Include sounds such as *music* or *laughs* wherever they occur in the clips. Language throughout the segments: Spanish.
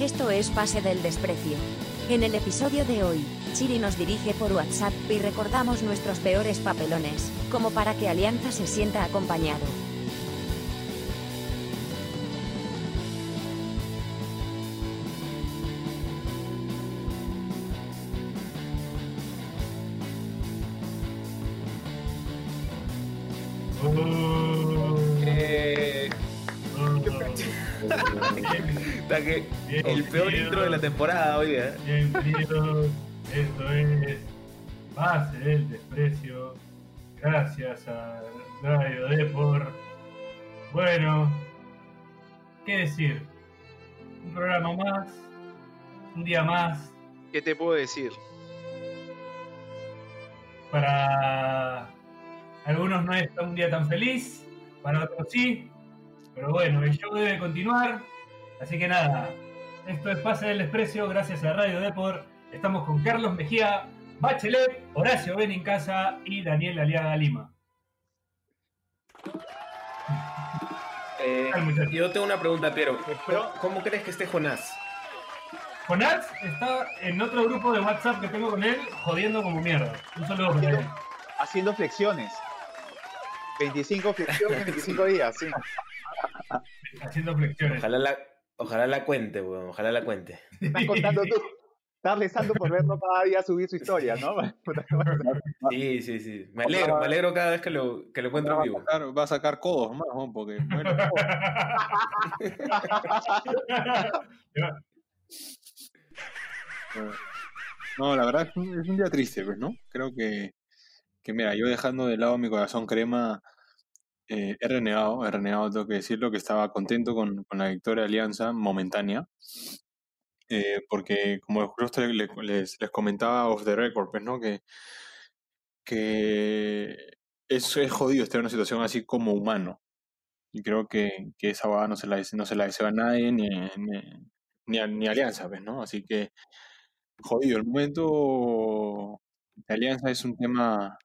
Esto es Pase del Desprecio. En el episodio de hoy, Chiri nos dirige por WhatsApp y recordamos nuestros peores papelones, como para que Alianza se sienta acompañado. Que el peor intro de la temporada hoy, ¿eh? Bienvenidos, esto es Pase del Desprecio, gracias a Radio Depor. Bueno, ¿qué decir? Un programa más, un día más, ¿Qué te puedo decir? para algunos no es un día tan feliz, para otros sí, pero bueno, el show debe continuar, así que nada, esto es Pase del Desprecio, gracias a Radio Depor, estamos con Carlos Mejía, Bachelet, Horacio Benincasa y Daniel Aliaga Lima. Eh, yo tengo una pregunta, Piero. ¿Cómo, cómo crees que esté Jonás? Jonás está en otro grupo de WhatsApp que tengo con él, jodiendo como mierda. Un saludo para él. Haciendo flexiones. 25 flexiones en 25 días, sí. haciendo flexiones. Ojalá la, ojalá la cuente, weón. Ojalá la cuente. *laughs* Estás contando tú. Estás rezando por verlo cada día subir su historia, ¿no? *laughs* *laughs* Sí, sí, sí. Me alegro, me alegro cada vez que lo, que lo encuentro va, a vivo. sacar, va a sacar codos más, ¿no? porque bueno, no, la verdad es un, es un día triste, pues, ¿no? Creo que, que, mira, yo dejando de lado mi corazón crema, eh, he renegado, he renegado, tengo que decirlo, que estaba contento con, con la victoria de Alianza momentánea, eh, porque como justo le- le- les, les comentaba off the record, pues, ¿no? Que, que es, es jodido estar en una situación así como humano. Y creo que, que esa boda no se la, no se la desea a nadie, ni, ni, ni, a- Alianza, pues, ¿no? Así que, jodido. El momento de Alianza es un tema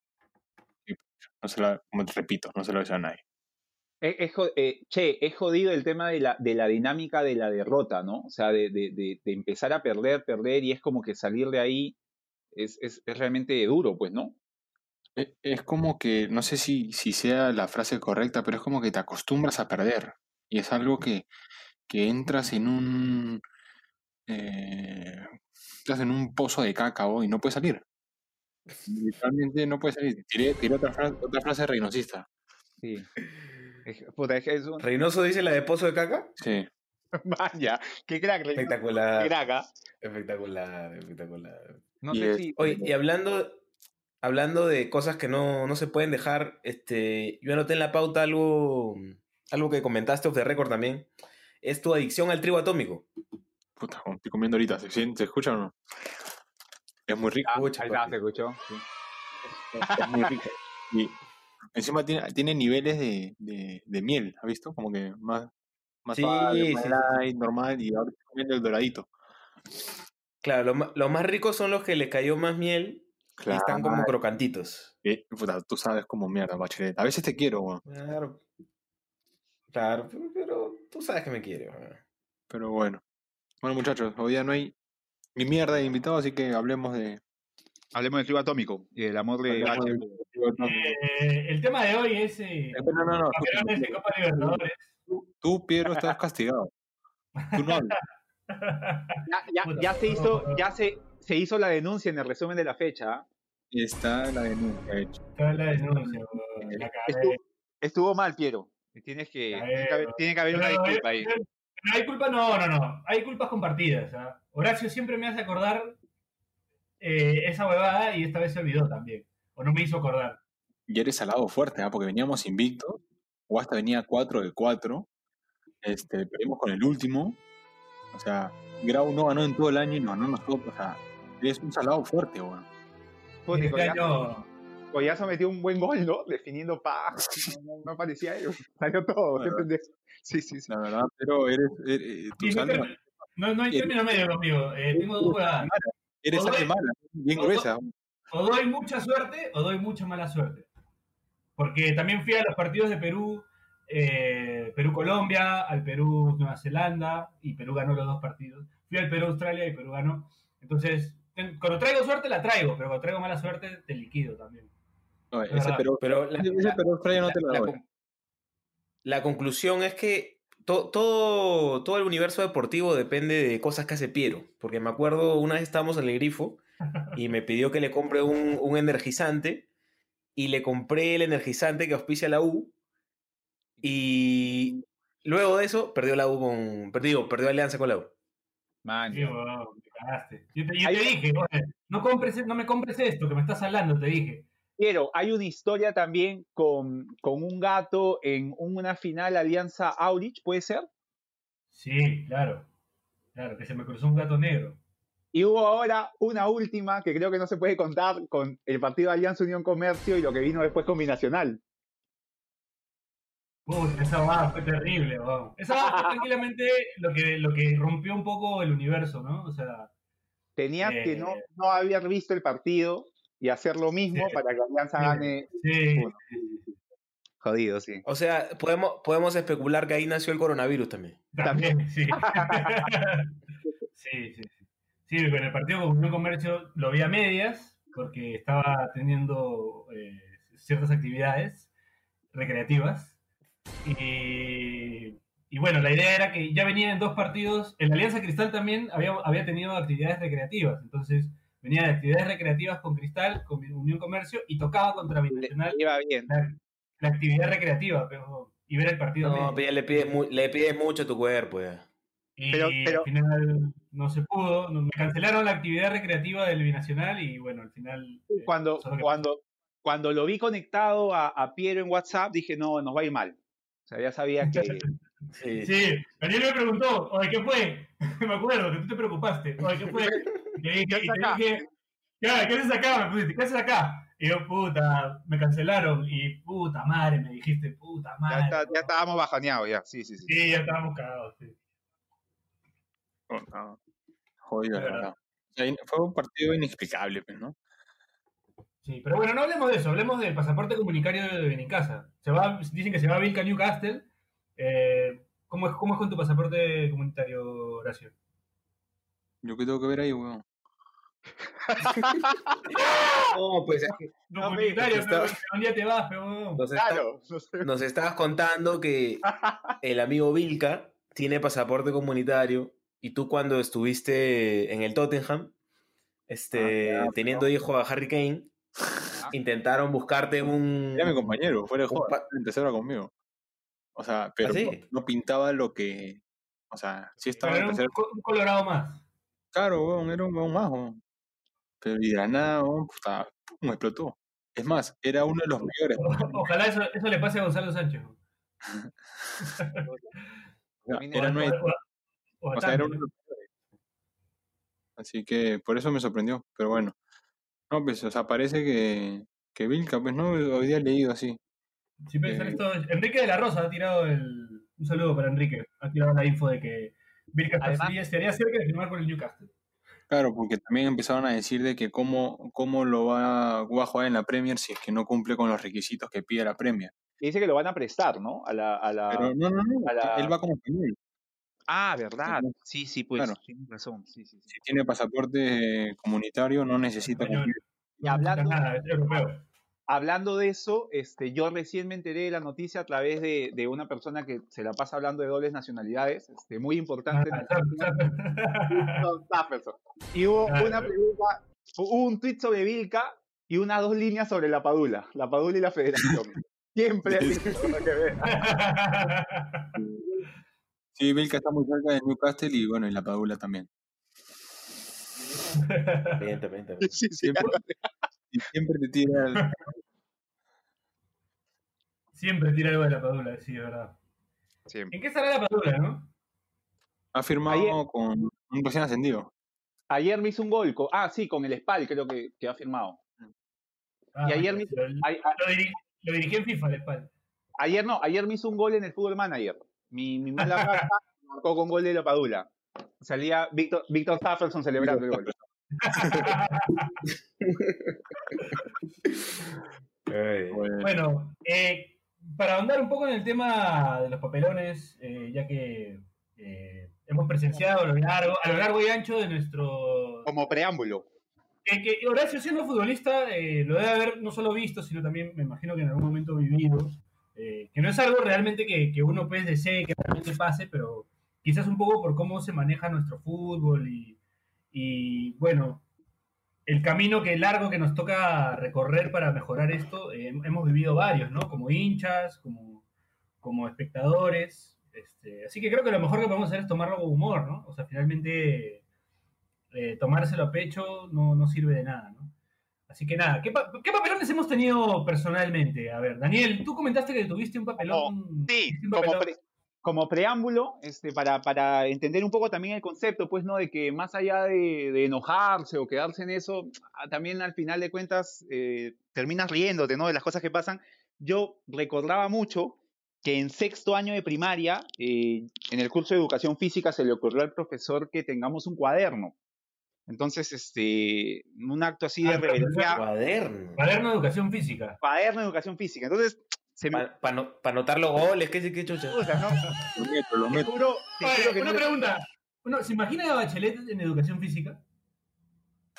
no se la, como te repito, no se lo desea a nadie. Es, es jo- eh, che, es jodido el tema de la, de la dinámica de la derrota, ¿no? O sea, de, de- de- de empezar a perder, perder, y es como que salir de ahí es, es, es realmente duro, pues, ¿no? E- Es como que, no sé si, si sea la frase correcta, pero es como que te acostumbras a perder. Y es algo que, que entras en un. eh, entras en un pozo de cácao y no puedes salir. Literalmente no puedes salir. Tiré, tiré otra, frase, otra frase reinosista. Sí. Es, puta, es que es un... ¿Reynoso dice la de Pozo de Caca? Sí. *laughs* Vaya, qué crack, Espectacular. crack, ¿ah? Espectacular, espectacular. No Y sé es- si... Oye, y hablando, hablando de cosas que no, no se pueden dejar, este, yo anoté en la pauta algo, algo que comentaste off the record también. Es tu adicción al trigo atómico. Puta, estoy comiendo ahorita. ¿Se, siente- se escucha o no? Es muy rico. Ah, ahí está, se escuchó. sí. Es muy rico. Y encima tiene, tiene niveles de, de, de miel, ¿has visto? Como que más, más Sí, más sí, light, normal, y ahora comiendo el doradito. Claro, lo, ma- lo más ricos son los que le cayó más miel y están como crocantitos. Eh, puta, tú sabes como mierda, bachelet. A veces te quiero, weón. Claro. Claro, pero, pero tú sabes que me quiere. weón. pero bueno. Bueno, muchachos, hoy día no hay ni mierda de invitado, así que hablemos de. Hablemos del trigo atómico y del amor de Eh, el tema de hoy es eh, No, no, no, campeones de Copa Libertadores. Tú, Piero, estás castigado. Tú no hablas. *laughs* Ya, ya, Puta, ya se no, hizo, no. ya se, se hizo la denuncia en el resumen de la fecha. ¿ah? Está la denuncia hecha. Está la denuncia, la. Estuvo, estuvo mal, Piero. Tienes que, tiene que haber, tiene que haber una disculpa eh, ahí. Pero hay culpa, no, no, no. Hay culpas compartidas. ¿ah? Horacio siempre me hace acordar eh, esa huevada y esta vez se olvidó también. O no me hizo acordar. Y eres salado fuerte, ¿ah? porque veníamos invictos. Guasta venía 4 de 4. Este, perdimos con el último. O sea, Grau no ganó en todo el año y nos ganó nosotros. O sea, eres un salado fuerte, weón. Y Este año, Collazo metió un buen gol, ¿no? Definiendo pa. No, no, parecía él. *laughs* Salió todo. Sí, sí, sí. La verdad, pero eres. eres tu Sí, no, no, no hay término medio conmigo. Eh, tengo dos huevadas. eres sangre mala, bien o doy- gruesa. O doy mucha suerte o doy mucha mala suerte. Porque también fui a los partidos de Perú eh, Perú-Colombia, al Perú-Nueva Zelanda, y Perú ganó los dos partidos. Fui al Perú-Australia y Perú ganó. Entonces, ten- cuando traigo suerte la traigo, pero cuando traigo mala suerte te liquido también. No, ese. Perú, Pero la, ese la- Perú Australia no te la- la doy. la conclusión es que to- todo, todo el universo deportivo depende de cosas que hace Piero. Porque me acuerdo, una vez estábamos en el grifo y me pidió que le compre un, un energizante y le compré el energizante que auspicia la U y luego de eso perdió la U con... Perdió, perdió alianza con la U. Man, Sí, huevón, te cagaste. Yo te, yo Ahí- te dije, no, compres, no me compres esto que me estás hablando, te dije. Quiero, hay una historia también con, con un gato en una final Alianza Aurich, ¿puede ser? Sí, claro. Claro, que se me cruzó un gato negro. Y hubo ahora una última que creo que no se puede contar con el partido de Alianza Unión Comercio y lo que vino después con Binacional. Esa baja fue terrible, weón. Esa baja fue *laughs* tranquilamente lo que, lo que rompió un poco el universo, ¿no? O sea, Tenías que Eh. no, no haber visto el partido y hacer lo mismo Sí. para que Alianza Sí. gane. sí. Bueno. Jodido, sí. O sea, podemos, podemos especular que ahí nació el coronavirus también. También, sí. *laughs* sí, sí, sí. Sí, con el partido con Unión Comercio lo vi a medias porque estaba teniendo eh, ciertas actividades recreativas. Y, y bueno, la idea era que ya venían dos partidos. En la Alianza Cristal también había, había tenido actividades recreativas. Entonces venía de actividades recreativas con Cristal, con Unión Comercio y tocaba contra Le, Binacional iba bien. la, la actividad recreativa pero, y ver el partido. No, pero le pides, mu- le pides mucho a tu cuerpo. ya. Y Pero- pero- al final no se pudo, me cancelaron la actividad recreativa del binacional y bueno, al final... eh, Cuando, cuando, cuando lo vi conectado a, a Piero en WhatsApp, dije, no, nos va a ir mal. O sea, ya sabía que. Sí. Sí, Daniel me preguntó, oye, ¿qué fue? *laughs* me acuerdo que tú te preocupaste, oye, ¿qué fue? *laughs* Y te dije, ¿Qué y te haces acá? dije, "Ya, ¿qué haces acá? Me pusiste, ¿qué haces acá? Y yo, puta, me cancelaron y puta madre, me dijiste, puta madre. Ya, está- ya estábamos bajoneados, ya. Sí, sí, sí. Sí, ya estábamos cagados, sí. No, no. Jodido, la verdad. O sea, fue un partido inexplicable, pues, ¿no? Sí, pero bueno, no hablemos de eso, hablemos del pasaporte comunicario de Benicasa. Se va, dicen que se va a Vilca Newcastle. Eh, ¿cómo, es, ¿Cómo es con tu pasaporte comunitario, Horacio? Yo que tengo que ver ahí, weón. *laughs* No, pues No, No, comunitario, pues, pero está- un día te vas, pero... nos, está- Claro. no sé. nos estabas contando que *laughs* el amigo Vilca tiene pasaporte comunitario y tú cuando estuviste en el Tottenham, este, Ah, teniendo hijo a Harry Kane, intentaron buscarte un... Era mi compañero, fuera de juego, pa- en tercera conmigo. O sea, pero sí? no, no pintaba lo que. O sea, sí estaba Pero en era un, un colorado más. Claro, weón, era un weón más, weón. Pero y de la nada, weón, puta, pum, explotó. Es más, era uno de los mayores. Ojalá eso, eso le pase a Gonzalo Sánchez. *laughs* O, sea, era nueve- o- sea, uno de los mayores. Así que por eso me sorprendió. Pero bueno. No, pues, o sea, parece que, que Vilca, pues no, hoy día he leído así. Sí, Eh, esto, Enrique de la Rosa ha tirado el. Un saludo para Enrique. Ha tirado la info de que Además- estaría, cerca de firmar con el Newcastle. Claro, porque también empezaron a decir de que cómo, cómo lo va, va a jugar en la Premier si es que no cumple con los requisitos que pide la Premier. Y dice que lo van a prestar, ¿no? A la. A la... Pero no, no, no, a la- él va como español. Ah, verdad. Sí, Sí, pues. Claro. Tienes razón. Sí, sí, sí. Si tiene pasaporte comunitario, no necesita. Y hablando, Nada, es europeo. Hablando de eso, este, yo recién me enteré de la noticia a través de, de una persona que se la pasa hablando de dobles nacionalidades, este, muy importante. en *laughs* Stapleton. Y hubo una pregunta, hubo un tweet sobre Vilca y unas dos líneas sobre la Padula, la Padula y la Federación. Siempre hay algo que ver. Sí, Vilca está muy cerca de Newcastle y bueno, y la Padula también. También, también, también. Sí, sí, Siempre, *laughs* y siempre te tira el- *laughs* Siempre tira algo de la padula, sí, es verdad. siempre. ¿En qué estará la padula, no? Ha firmado Ayer- con un recién ascendido. Ayer me hizo un gol, con- ah, sí, con el Spal creo que, que ha firmado. Ah, Y ayer lo, mismo- lo, lo dirigí en FIFA, el espalda. Ayer no, ayer me hizo un gol en el Fútbol Manager. Mi, mi mala *laughs* marcó con gol de la Padula. Salía Víctor, Víctor Stapleton celebrando el gol. Bueno, eh, para ahondar un poco en el tema de los papelones, eh, ya que eh, hemos presenciado a lo, largo, a lo largo y ancho de nuestro... Como preámbulo. Que, que Horacio, siendo futbolista, eh, lo debe haber no solo visto, sino también, me imagino que en algún momento vivido. eh, que no es algo realmente que, que uno pues desee que realmente pase, pero quizás un poco por cómo se maneja nuestro fútbol y, y, bueno, el camino que largo que nos toca recorrer para mejorar esto, eh, hemos vivido varios, ¿no? Como hinchas, como, como espectadores. Este, así que creo que lo mejor que podemos hacer es tomarlo con humor, ¿no? O sea, finalmente eh, tomárselo a pecho no, no sirve de nada, ¿no? Así que nada, ¿qué, pa- qué papelones hemos tenido personalmente? A ver, Daniel, tú comentaste que tuviste un papelón. Sí, un papelón. Como preámbulo, este, para, para entender un poco también el concepto, pues, ¿no? De que más allá de, de enojarse o quedarse en eso, ah, también al final de cuentas eh, terminas riéndote, ¿no? De las cosas que pasan. Yo recordaba mucho que en sexto año de primaria, eh, en el curso de educación física, se le ocurrió al profesor que tengamos un cuaderno. Entonces, este, un acto así de Ah, rebeldía, Cuaderno. Cuaderno de educación física. cuaderno de educación física. Entonces, me... Para anotar los goles, qué, qué chucha. Puta, ¿no? Lo meto, lo Te meto. juro, te Oye, juro que una no le- pregunta. Uno, ¿Se imagina a Bachelet en educación física?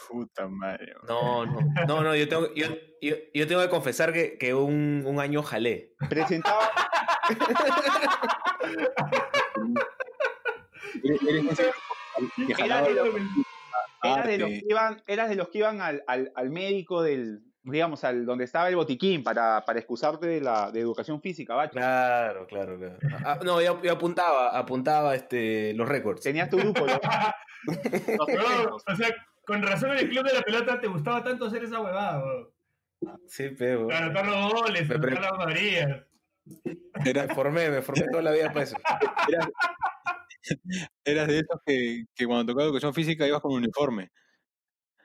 Puta madre. No, no, no, no, yo tengo, yo, yo, yo tengo que confesar que, que un, un año jalé. presentaba, *laughs* Eras de los que iban, eras de los que iban al, al- al médico del, digamos, al donde estaba el botiquín para, para excusarte de la de educación física, bacho. Claro, claro, claro. Ah, no, yo, yo apuntaba, apuntaba este, los récords. Tenías tu grupo, ¿no? Los *laughs* No, eventos. o sea, con razón en el club de la pelota te gustaba tanto hacer esa huevada, weón. Sí, pero. Anotar los goles, Me pre- anotar las marías. Era- Me formé, me formé toda la vida para eso. *laughs* eras, eras de esos que, que cuando tocaba educación física ibas con uniforme.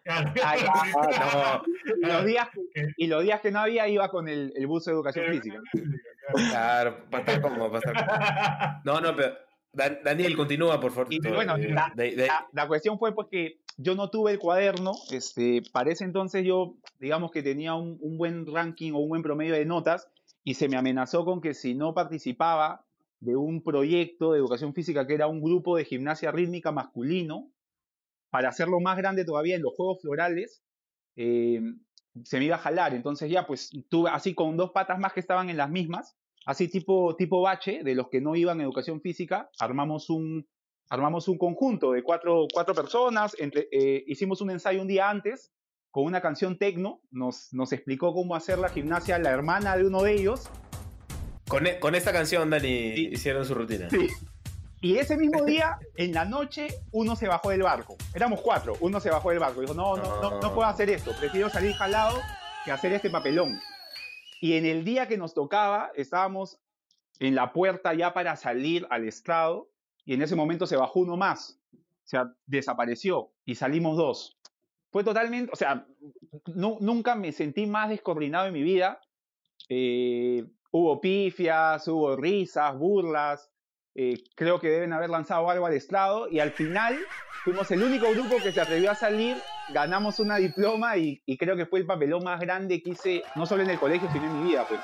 Claro. Ay, Ah, *laughs* Y los días, ¿Qué? y los días que no había iba con el, el bus de educación física. *laughs* no, claro, para estar cómodo, para estar cómodo. No, no, pero. Dan- Daniel, continúa, por favor. Y bueno, Eh, la- de- de- La, la cuestión fue pues que yo no tuve el cuaderno, este, para ese entonces yo, digamos que tenía un, un buen ranking o un buen promedio de notas y se me amenazó con que si no participaba de un proyecto de educación física que era un grupo de gimnasia rítmica masculino, para hacerlo más grande todavía en los Juegos Florales, eh, se me iba a jalar. Entonces ya pues tuve así con dos patas más que estaban en las mismas, así tipo, tipo bache, de los que no iban a educación física, armamos un, armamos un conjunto de cuatro, cuatro personas, entre, eh, hicimos un ensayo un día antes con una canción tecno, nos, nos explicó cómo hacer la gimnasia la hermana de uno de ellos, con, e- con esta canción, Dani, Sí. hicieron su rutina. Sí. Y ese mismo día, en la noche, uno se bajó del barco. Éramos cuatro, uno se bajó del barco. Dijo, no, no, no, no puedo hacer esto, prefiero salir jalado que hacer este papelón. Y en el día que nos tocaba, estábamos en la puerta ya para salir al estrado, y en ese momento se bajó uno más. O sea, desapareció y salimos dos. Fue totalmente, o sea, nu- nunca me sentí más descoordinado en mi vida. Eh, hubo pifias, hubo risas, burlas. Eh, creo que deben haber lanzado algo al estrado y al final fuimos el único grupo que se atrevió a salir, ganamos una diploma y, y creo que fue el papelón más grande que hice, no solo en el colegio, sino en mi vida. Pues.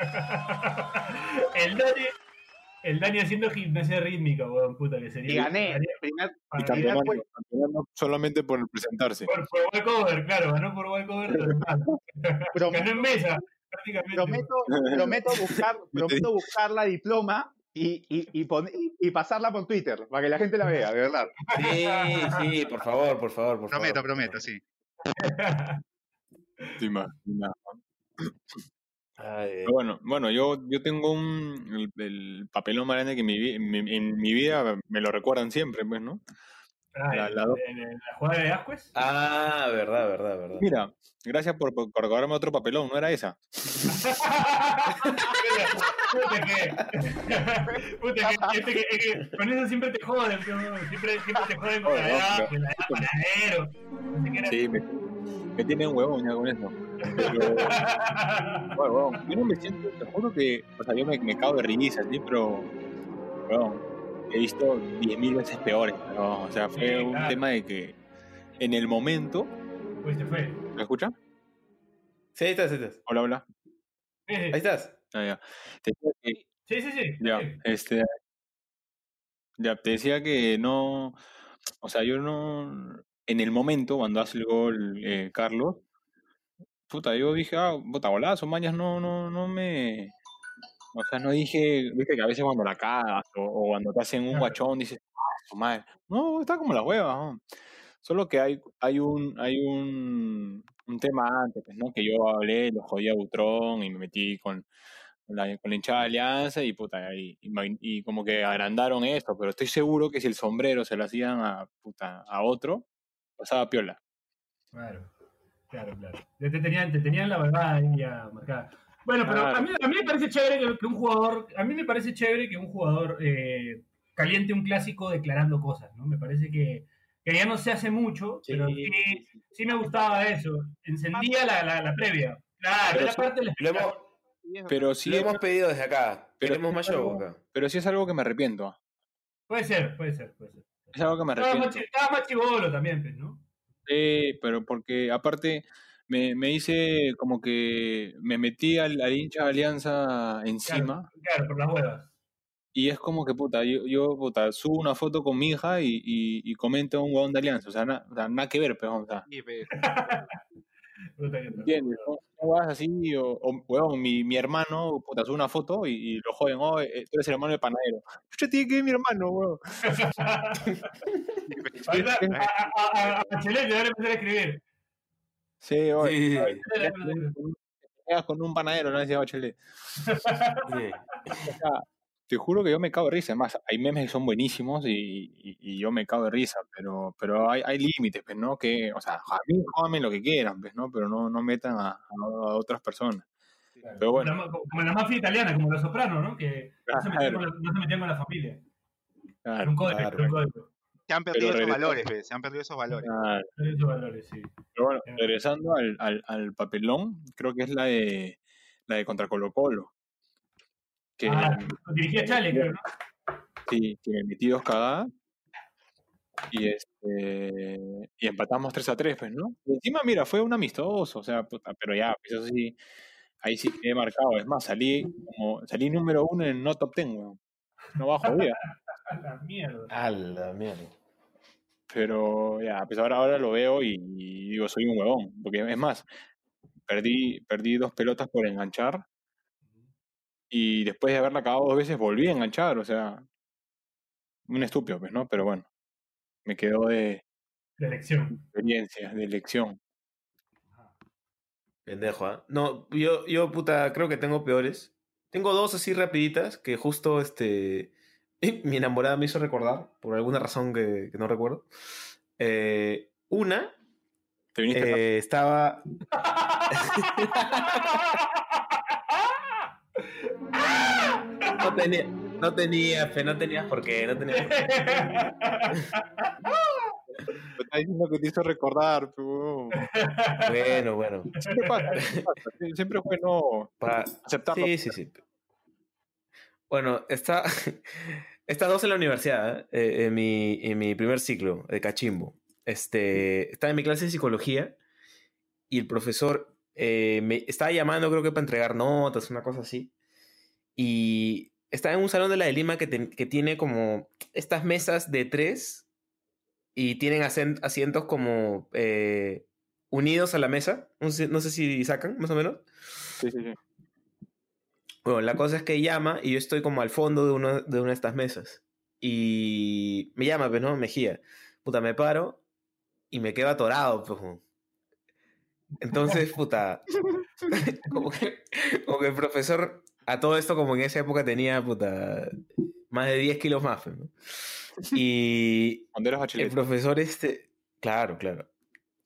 *laughs* el Dani, el Dani haciendo gimnasia rítmica, weón, puta que sería. Y gané. Primer- Y campeonato, fue- campeonato solamente por presentarse. Por, por walkover, claro, ganó por walkover. ganó en mesa, prácticamente. prometo, prometo buscar, *laughs* prometo buscar la diploma y, y, y, pon- y- y pasarla por Twitter para que la gente la vea, de verdad. Sí, sí, por favor, por favor, por favor. prometo, sí. Te imaginas. Ay, Pero bueno, bueno, yo, yo tengo un, el, el papelón más grande que mi mi, en mi vida me lo recuerdan siempre, pues, ¿no? Ah, La- en- la- jugada de Ascuez. Ah, verdad, verdad, verdad. Mira, gracias por, por, recordarme otro papelón, no era esa. Puta que. Puta que, este que, es que con eso siempre te joden, siempre, siempre te joden con la no, edad, con la edad panadero. No sé qué era. Sí, me, me tienen huevón ya con eso. Pero, *laughs* bueno, bueno, yo no me siento, te juro que, o sea, yo me, me cago de risa, ¿sí? Pero, bueno, he visto 10.000 veces peores, pero, o sea, fue Sí, un claro. tema de que en el momento, Pues te fue. ¿me escucha? Sí, ahí estás, ahí estás. Hola, hola. Ahí estás. Ah, ya. Te decía que- Sí, sí, sí. ya, sí. este, ya, te decía que no, o sea, yo no, en el momento cuando hace el gol eh, Carlos, puta, yo dije, ah, puta, golazo, mañas, no, no, no me, o sea, no dije, viste que a veces cuando la cagas o, o cuando te hacen un guachón dices, ah, madre, no, está como la hueva, ¿no? Solo que hay, hay un, hay un, un tema antes, pues, ¿no? Que yo hablé, lo jodí a Butrón y me metí con, la, con la hinchada de Alianza y puta, y, y y como que agrandaron esto, pero estoy seguro que si el sombrero se lo hacían a, puta, a otro, pasaba piola. Claro, claro, claro. Te tenían, te tenían la verdad ahí ya marcada. Bueno, pero a, mí, a mí me parece chévere que, un jugador, a mí me parece chévere que un jugador eh, caliente un clásico declarando cosas, ¿no? Me parece que, que ya no se hace mucho, pero sí, sí me gustaba eso. Encendía la, la, la previa. Claro, sí, parte del Lo espectáculo. hemos, Pero sí, lo hemos pedido desde acá. Pero- Queremos más acá. pero sí es algo que me arrepiento. Puede ser, puede ser, puede ser. Es algo que me arrepiento. estaba más chivolo también, pues, ¿no? Sí, pero porque aparte me, me hice como que me metí al, al hincha de Alianza encima Claro, por las huevas. y es como que puta, yo, yo puta, subo una foto con mi hija y, y, y comento un huevón de Alianza, o sea, na- o sea, nada que ver, pero o sea, Sí, pe. *laughs* Puta que te- ¿entiendes? Vas así, o, o, mi, mi hermano, puta, sube una foto y, y lo joden, oh, eh, tú eres el hermano del panadero. *laughs* Yo tiene que ver mi hermano, huevón. *laughs* Ahorita, a, a, a, a Bachelet le van a empezar a escribir. Sí, oye, Sí, quedas *laughs* con un- panadero, no decía Bachelet. sí. O sea, te juro que yo me cago de risa. Además, hay memes que son buenísimos y, y- y yo me cago de risa, pero, pero hay, hay límites, pues, ¿no? Que, o sea, a mí jódanme lo que quieran, pues, ¿no? Pero no, no metan a, a otras personas. Pero bueno, Como, la, como la mafia italiana, como los sopranos, ¿no? Que no se, metían Claro. con la, no se metían con la familia. Claro, un código, claro. un código. Se han perdido esos valores, se han perdido esos valores. claro. Eran esos valores, sí. Pero bueno, regresando al, al, al papelón, creo que es la de la de contra Colo Colo. Que, Ah, dirigía Chale, creo, ¿no? sí, que me metí dos cagadas. Y este y empatamos 3 a 3, pues, ¿no? Y encima, mira, fue un amistoso, o sea, puta, pero ya, pues eso sí, ahí sí quedé marcado. Es más, salí como, salí número uno en no top 10, weón. No bajo *laughs* día. A la mierda. A la mierda. Pero ya, pues ahora, ahora lo veo y, y digo, soy un huevón. Porque es más, perdí, perdí dos pelotas por enganchar. Y después de haberla acabado dos veces volví a enganchar. O sea, un estúpido, pues, ¿no? Pero bueno, me quedó de De elección. experiencia, de lección. Pendejo, ¿ah? No, yo, yo, puta, creo que tengo peores. Tengo dos así rapiditas que justo, este... Mi enamorada me hizo recordar, por alguna razón que, que no recuerdo. Eh, una, Te viniste eh, estaba... *laughs* No tenía, no tenía, fe, no tenías por qué, no tenías por qué. Me está diciendo que te hizo recordar, huevón. Bueno, bueno. Siempre pasa, siempre pasa. Sie- Siempre es bueno Pa- aceptarlo. Sí, sí, sí. Bueno, está, *laughs* estas dos en la universidad, ¿eh? En, mi, en mi primer ciclo de cachimbo. Este, estaba en mi clase de psicología y el profesor eh, me estaba llamando, creo que para entregar notas, una cosa así. Y estaba en un salón de la de Lima que, ten- que tiene como estas mesas de tres y tienen asientos como eh, unidos a la mesa. No sé, no sé si sacan, más o menos. Sí, sí, sí. Bueno, la cosa es que llama y yo estoy como al fondo de, uno, de una de estas mesas. Y me llama, pues, ¿no? Mejía. Puta, me paro y me quedo atorado, pues. Entonces, puta. *laughs* *laughs* como, que, como que el profesor, a todo esto, como en esa época tenía, puta, más de 10 kilos más, pues, ¿no? Y *laughs* el profesor este, claro, claro.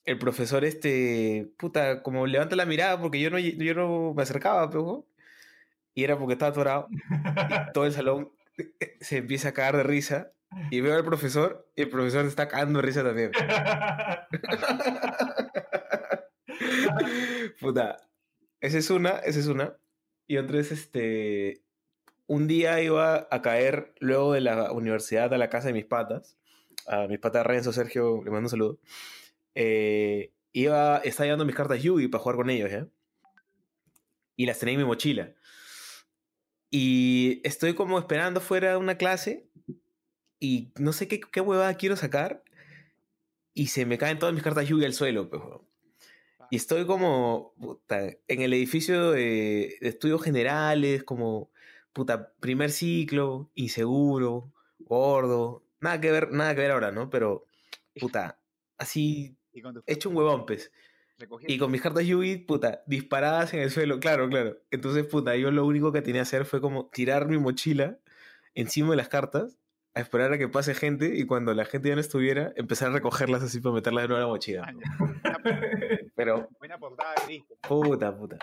El profesor este, puta, como levanta la mirada porque yo no, yo no me acercaba, pero y era porque estaba atorado. Y *laughs* todo el salón se empieza a cagar de risa y veo al profesor y el profesor se está cagando de risa también. *laughs* Puta, esa es una, esa es una. Y otra es este, un día iba a caer luego de la universidad a la casa de mis patas, a mis patas Renzo, Sergio, le mando un saludo. Eh, iba, estaba llevando mis cartas Yugi para jugar con ellos, ¿ya? Y las tenía en mi mochila. Y estoy como esperando fuera de una clase y no sé qué, qué huevada quiero sacar y se me caen todas mis cartas lluvia al suelo. pues. Y estoy como puta, en el edificio de, de estudios generales, como puta, primer ciclo, inseguro, gordo. Nada que ver, nada que ver ahora, ¿no? Pero, puta, así hecho un huevón, pues. Recogiendo. Y con mis cartas Yugi, puta, disparadas en el suelo, claro, claro. Entonces, puta, yo lo único que tenía que hacer fue como tirar mi mochila encima de las cartas, a esperar a que pase gente y cuando la gente ya no estuviera, empezar a recogerlas así para meterlas de nuevo a la mochila. Ah, *laughs* Pero, Buena portada, listo. puta, puta.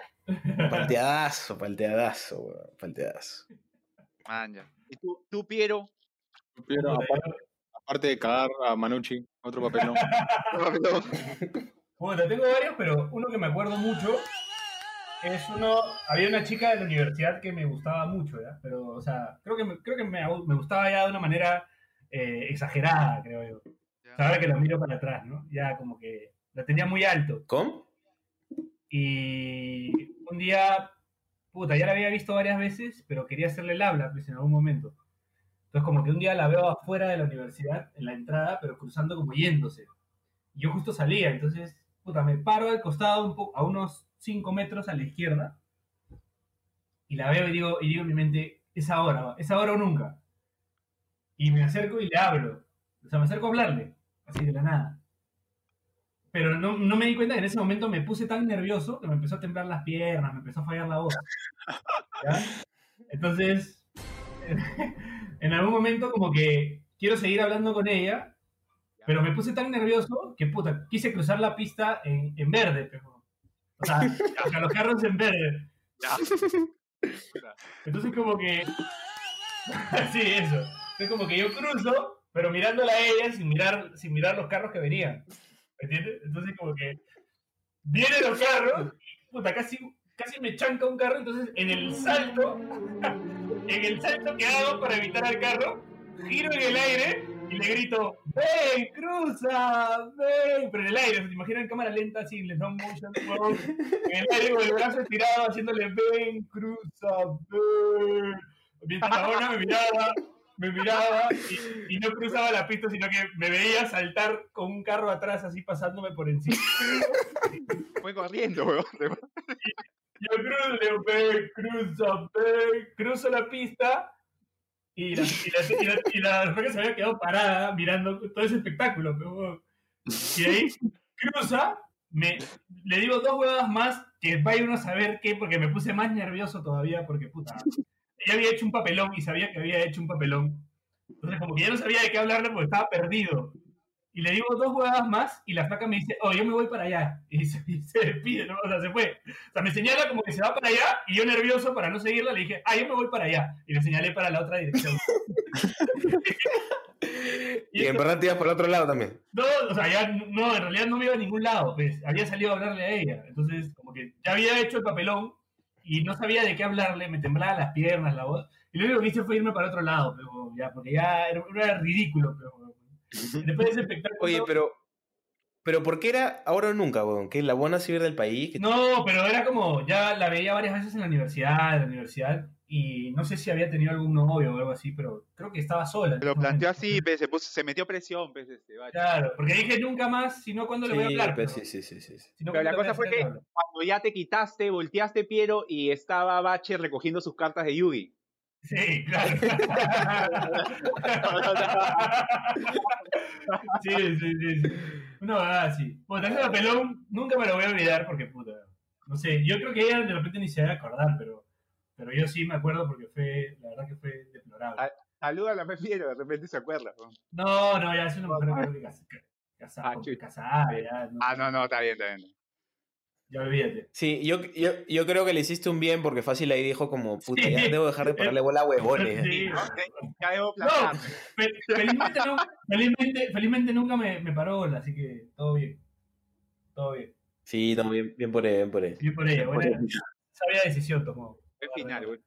Palteadazo, palteadazo, weón, palteadazo. Man, ya. ¿Y tú, tú, Piero? Aparte, aparte de cagar a Manucci, otro papelón. *laughs* Puta, tengo varios, pero uno que me acuerdo mucho es uno. Había una chica de la universidad que me gustaba mucho, ¿ya? Pero, o sea, creo que me, creo que me, me gustaba ya de una manera eh, exagerada, creo yo. O sea, ahora que lo miro para atrás, ¿no? Ya como que la tenía muy alto. ¿Cómo? Y un día, puta, ya la había visto varias veces, pero quería hacerle el habla, pues en algún momento. Entonces, como que un día la veo afuera de la universidad, en la entrada, pero cruzando como yéndose. Y yo justo salía, entonces, puta, me paro al costado, un poco, a unos 5 metros a la izquierda, y la veo y digo, y digo en mi mente, es ahora, es ahora o nunca. Y me acerco y le hablo. O sea, me acerco a hablarle, así de la nada. Pero no, no me di cuenta que en ese momento me puse tan nervioso que me empezó a temblar las piernas, me empezó a fallar la voz. ¿Ya? Entonces, *laughs* en algún momento como que quiero seguir hablando con ella, pero me puse tan nervioso que puta, quise cruzar la pista en, en verde. pero- o sea, *laughs* los carros en verde. Entonces como que... *laughs* sí, eso. Es como que yo cruzo, pero mirándola a ella sin mirar, sin mirar los carros que venían. ¿Me entiendes? Entonces como que vienen los carros, puta, casi, casi me chanca un carro, entonces en el salto, *laughs* en el salto que hago para evitar al carro, giro en el aire y le grito, ¡Ven, cruza! ¡Ven! Pero en el aire, ¿se imaginan en cámara lenta así, en slow motion, en el aire con el brazo estirado haciéndole, ¡Ven, cruza! ¡Ven! Mientras la buena me miraba, me miraba y, y no cruzaba la pista, sino que me veía saltar con un carro atrás así pasándome por encima. Fue corriendo, weón. Yo cruzo, ven, cruza, ven, cruzo la pista y la, y la, y la, y alberca se había quedado parada mirando todo ese espectáculo. y ahí cruza, me, le digo dos huevadas más que vaya uno a saber qué, porque me puse más nervioso todavía porque puta, ella había hecho un papelón y sabía que había hecho un papelón. Entonces como que ya no sabía de qué hablarle porque estaba perdido. Y le digo dos huevadas más y la flaca me dice, oh, yo me voy para allá. *laughs* Y se, y se despide, ¿no? O sea, se fue. O sea, me señala como que se va para allá y yo nervioso para no seguirla le dije, ah, yo me voy para allá. Y le señalé para la otra dirección. *laughs* Y en verdad te ibas por el otro lado también. No, o sea, ya no, en realidad no me iba a ningún lado, pues había salido a hablarle a ella. Entonces, como que ya había hecho el papelón y no sabía de qué hablarle, me temblaban las piernas, la voz. Y lo único que hice fue irme para otro lado, pero ya, porque ya era, era ridículo. Pero, después de ese espectáculo. Oye, pero. Pero ¿por qué era ahora o nunca, weón? ¿Que la buena civil del país? que- No, pero era como, ya la veía varias veces en la universidad, en la universidad, y no sé si había tenido algún novio o algo así, pero creo que estaba sola. Lo planteó así, pe, se, puso, se metió presión, pe, este, vaya. Claro, porque dije nunca más, sino cuando le voy a Sí, hablar. pues, pero- sí, sí, sí, sí, sí. Pero la cosa fue que cuando ya te quitaste, volteaste, Piero, y estaba Bache recogiendo sus cartas de Yugi. Sí, claro. *laughs* sí, sí, sí, sí. Una verdad así. Puta, ese papelón nunca me lo voy a olvidar porque, puta, no sé, yo creo que ella de repente ni se va a acordar, pero, pero yo sí me acuerdo porque fue, la verdad que fue deplorable. Saluda a la Piero, de repente se acuerda. ¿no? No, no, ya es una mujer que *laughs* cas- ca- casada, Ah, casada, ya, no, Ah, no, no, está bien, está bien. Ya olvídate. Sí, yo, yo, yo creo que le hiciste un bien porque fácil ahí dijo como, puta, ya Sí. debo dejar de *laughs* pararle bola a huevones. Sí. *laughs* Ya debo. Fe- felizmente, nunca, felizmente, felizmente nunca me, me paró bola, así que todo bien. Todo bien. Sí, no, bien, bien por él, bien por él. Bien por ella, buena, sabia decisión tomó. Buen final, güey.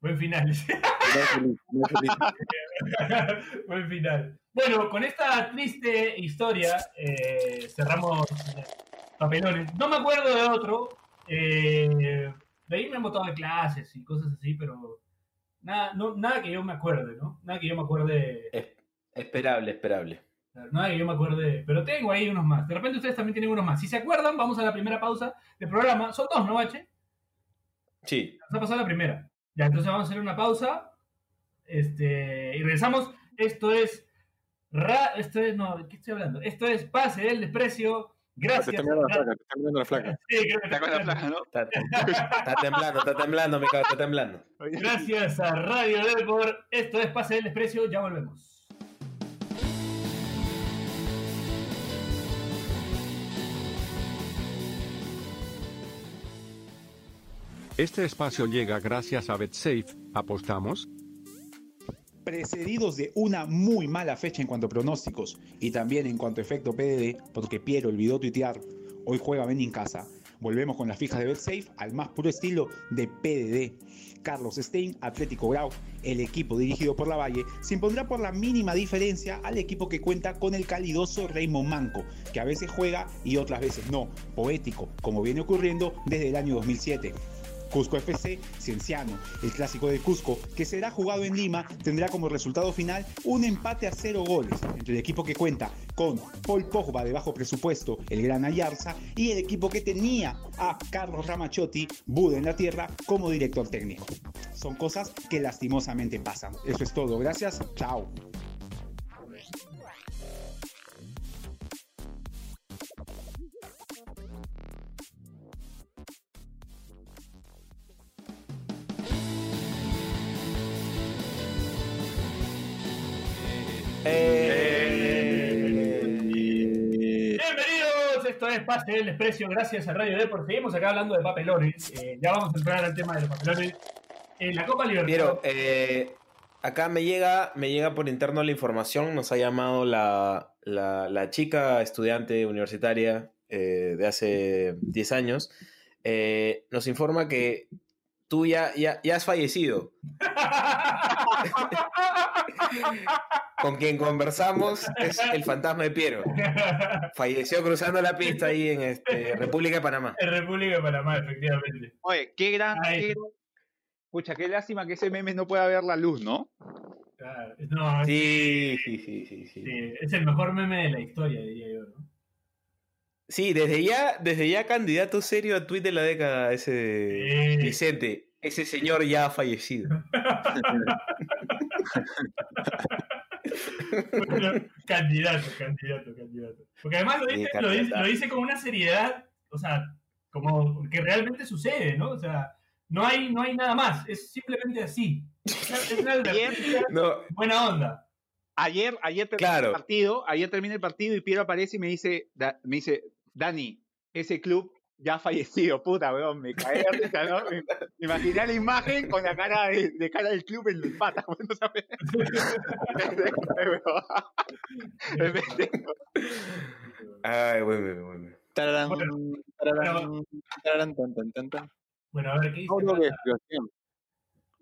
Buen final. *laughs* Buen final. Bueno, con esta triste historia eh, cerramos papelones. No me acuerdo de otro, eh, De ahí me han votado de clases y cosas así, pero nada, no, nada que yo me acuerde, ¿no? Nada que yo me acuerde. Es- esperable, esperable. Nada que yo me acuerde. Pero tengo ahí unos más. De repente ustedes también tienen unos más. Si se acuerdan, vamos a la primera pausa del programa. Son dos, ¿no, Bache? Sí. Nos ha pasado la primera. Ya, entonces vamos a hacer una pausa. Este, y regresamos. Esto es. Ra, esto es. No, ¿de qué estoy hablando? Esto es Pase del Desprecio. Te Gracias. está mirando la flaca, te está mirando la flaca. Sí, creo que Está con la placa, ¿no? Está, está temblando, está temblando, mi cabrón, está temblando. Gracias a Radio Depor. Esto es Pase del Desprecio. Ya volvemos. Este espacio llega gracias a BetSafe. ¿Apostamos? Precedidos de una muy mala fecha en cuanto a pronósticos y también en cuanto a efecto PDD, porque Piero olvidó tuitear, hoy juega Ben en casa. Volvemos con las fijas de BetSafe al más puro estilo de PDD. Carlos Stein, Atlético Grau, el equipo dirigido por la Valle, se impondrá por la mínima diferencia al equipo que cuenta con el calidoso Raymond Manco, que a veces juega y otras veces no, poético, como viene ocurriendo desde el año 2007. Cusco FC, Cienciano, el clásico de Cusco, que será jugado en Lima, tendrá como resultado final un empate a cero goles entre el equipo que cuenta con Paul Pogba de bajo presupuesto, el Gran Ayarza, y el equipo que tenía a Carlos Ramachotti, Buda en la tierra, como director técnico. Son cosas que lastimosamente pasan. Eso es todo. Gracias. Chao. Bienvenidos, esto es Pase del Desprecio, gracias a Radio Depor. Seguimos acá hablando de papelones. Eh, ya vamos a entrar al tema de los papelones. En la Copa Libertadores. eh, acá me llega, me llega por interno la información, nos ha llamado la, la, la chica estudiante universitaria eh, de hace 10 años, eh, nos informa que tú ya, ya, ya has fallecido. *laughs* Con quien conversamos es el fantasma de Piero. Falleció cruzando la pista ahí en este, República de Panamá. en República de Panamá, efectivamente. Oye, qué gran, qué gran- Pucha, qué lástima que ese meme no pueda ver la luz, ¿no? Claro, no, es- Sí, sí, sí, sí, sí. sí, es el mejor meme de la historia, diría yo. ¿no? Sí, desde ya, desde ya candidato serio a tweet de la década ese Sí. Vicente, ese señor ya ha fallecido. *laughs* Bueno, candidato, candidato, candidato. Porque además lo Sí, dice, lo, dice, lo dice con una seriedad, o sea, como que realmente sucede, ¿no? O sea, no hay, no hay nada más, es simplemente así. Es una- es una *laughs* advertencia, No, buena onda. Ayer, ayer termina Claro. el partido, ayer termina el partido y Piero aparece y me dice, Da- me dice, Dani, ese club ya ha fallecido, puta, weón, me caí de risa, ¿no? Me, me imaginé la imagen con la cara de, de cara del club en las patas, *laughs* weón, ¿sabes? Pendejo, weón. Pendejo. ay, bien, muy bien. Tararán, Bueno, tararán, tararán, tan, tan. Bueno, a ver qué dice. No, no.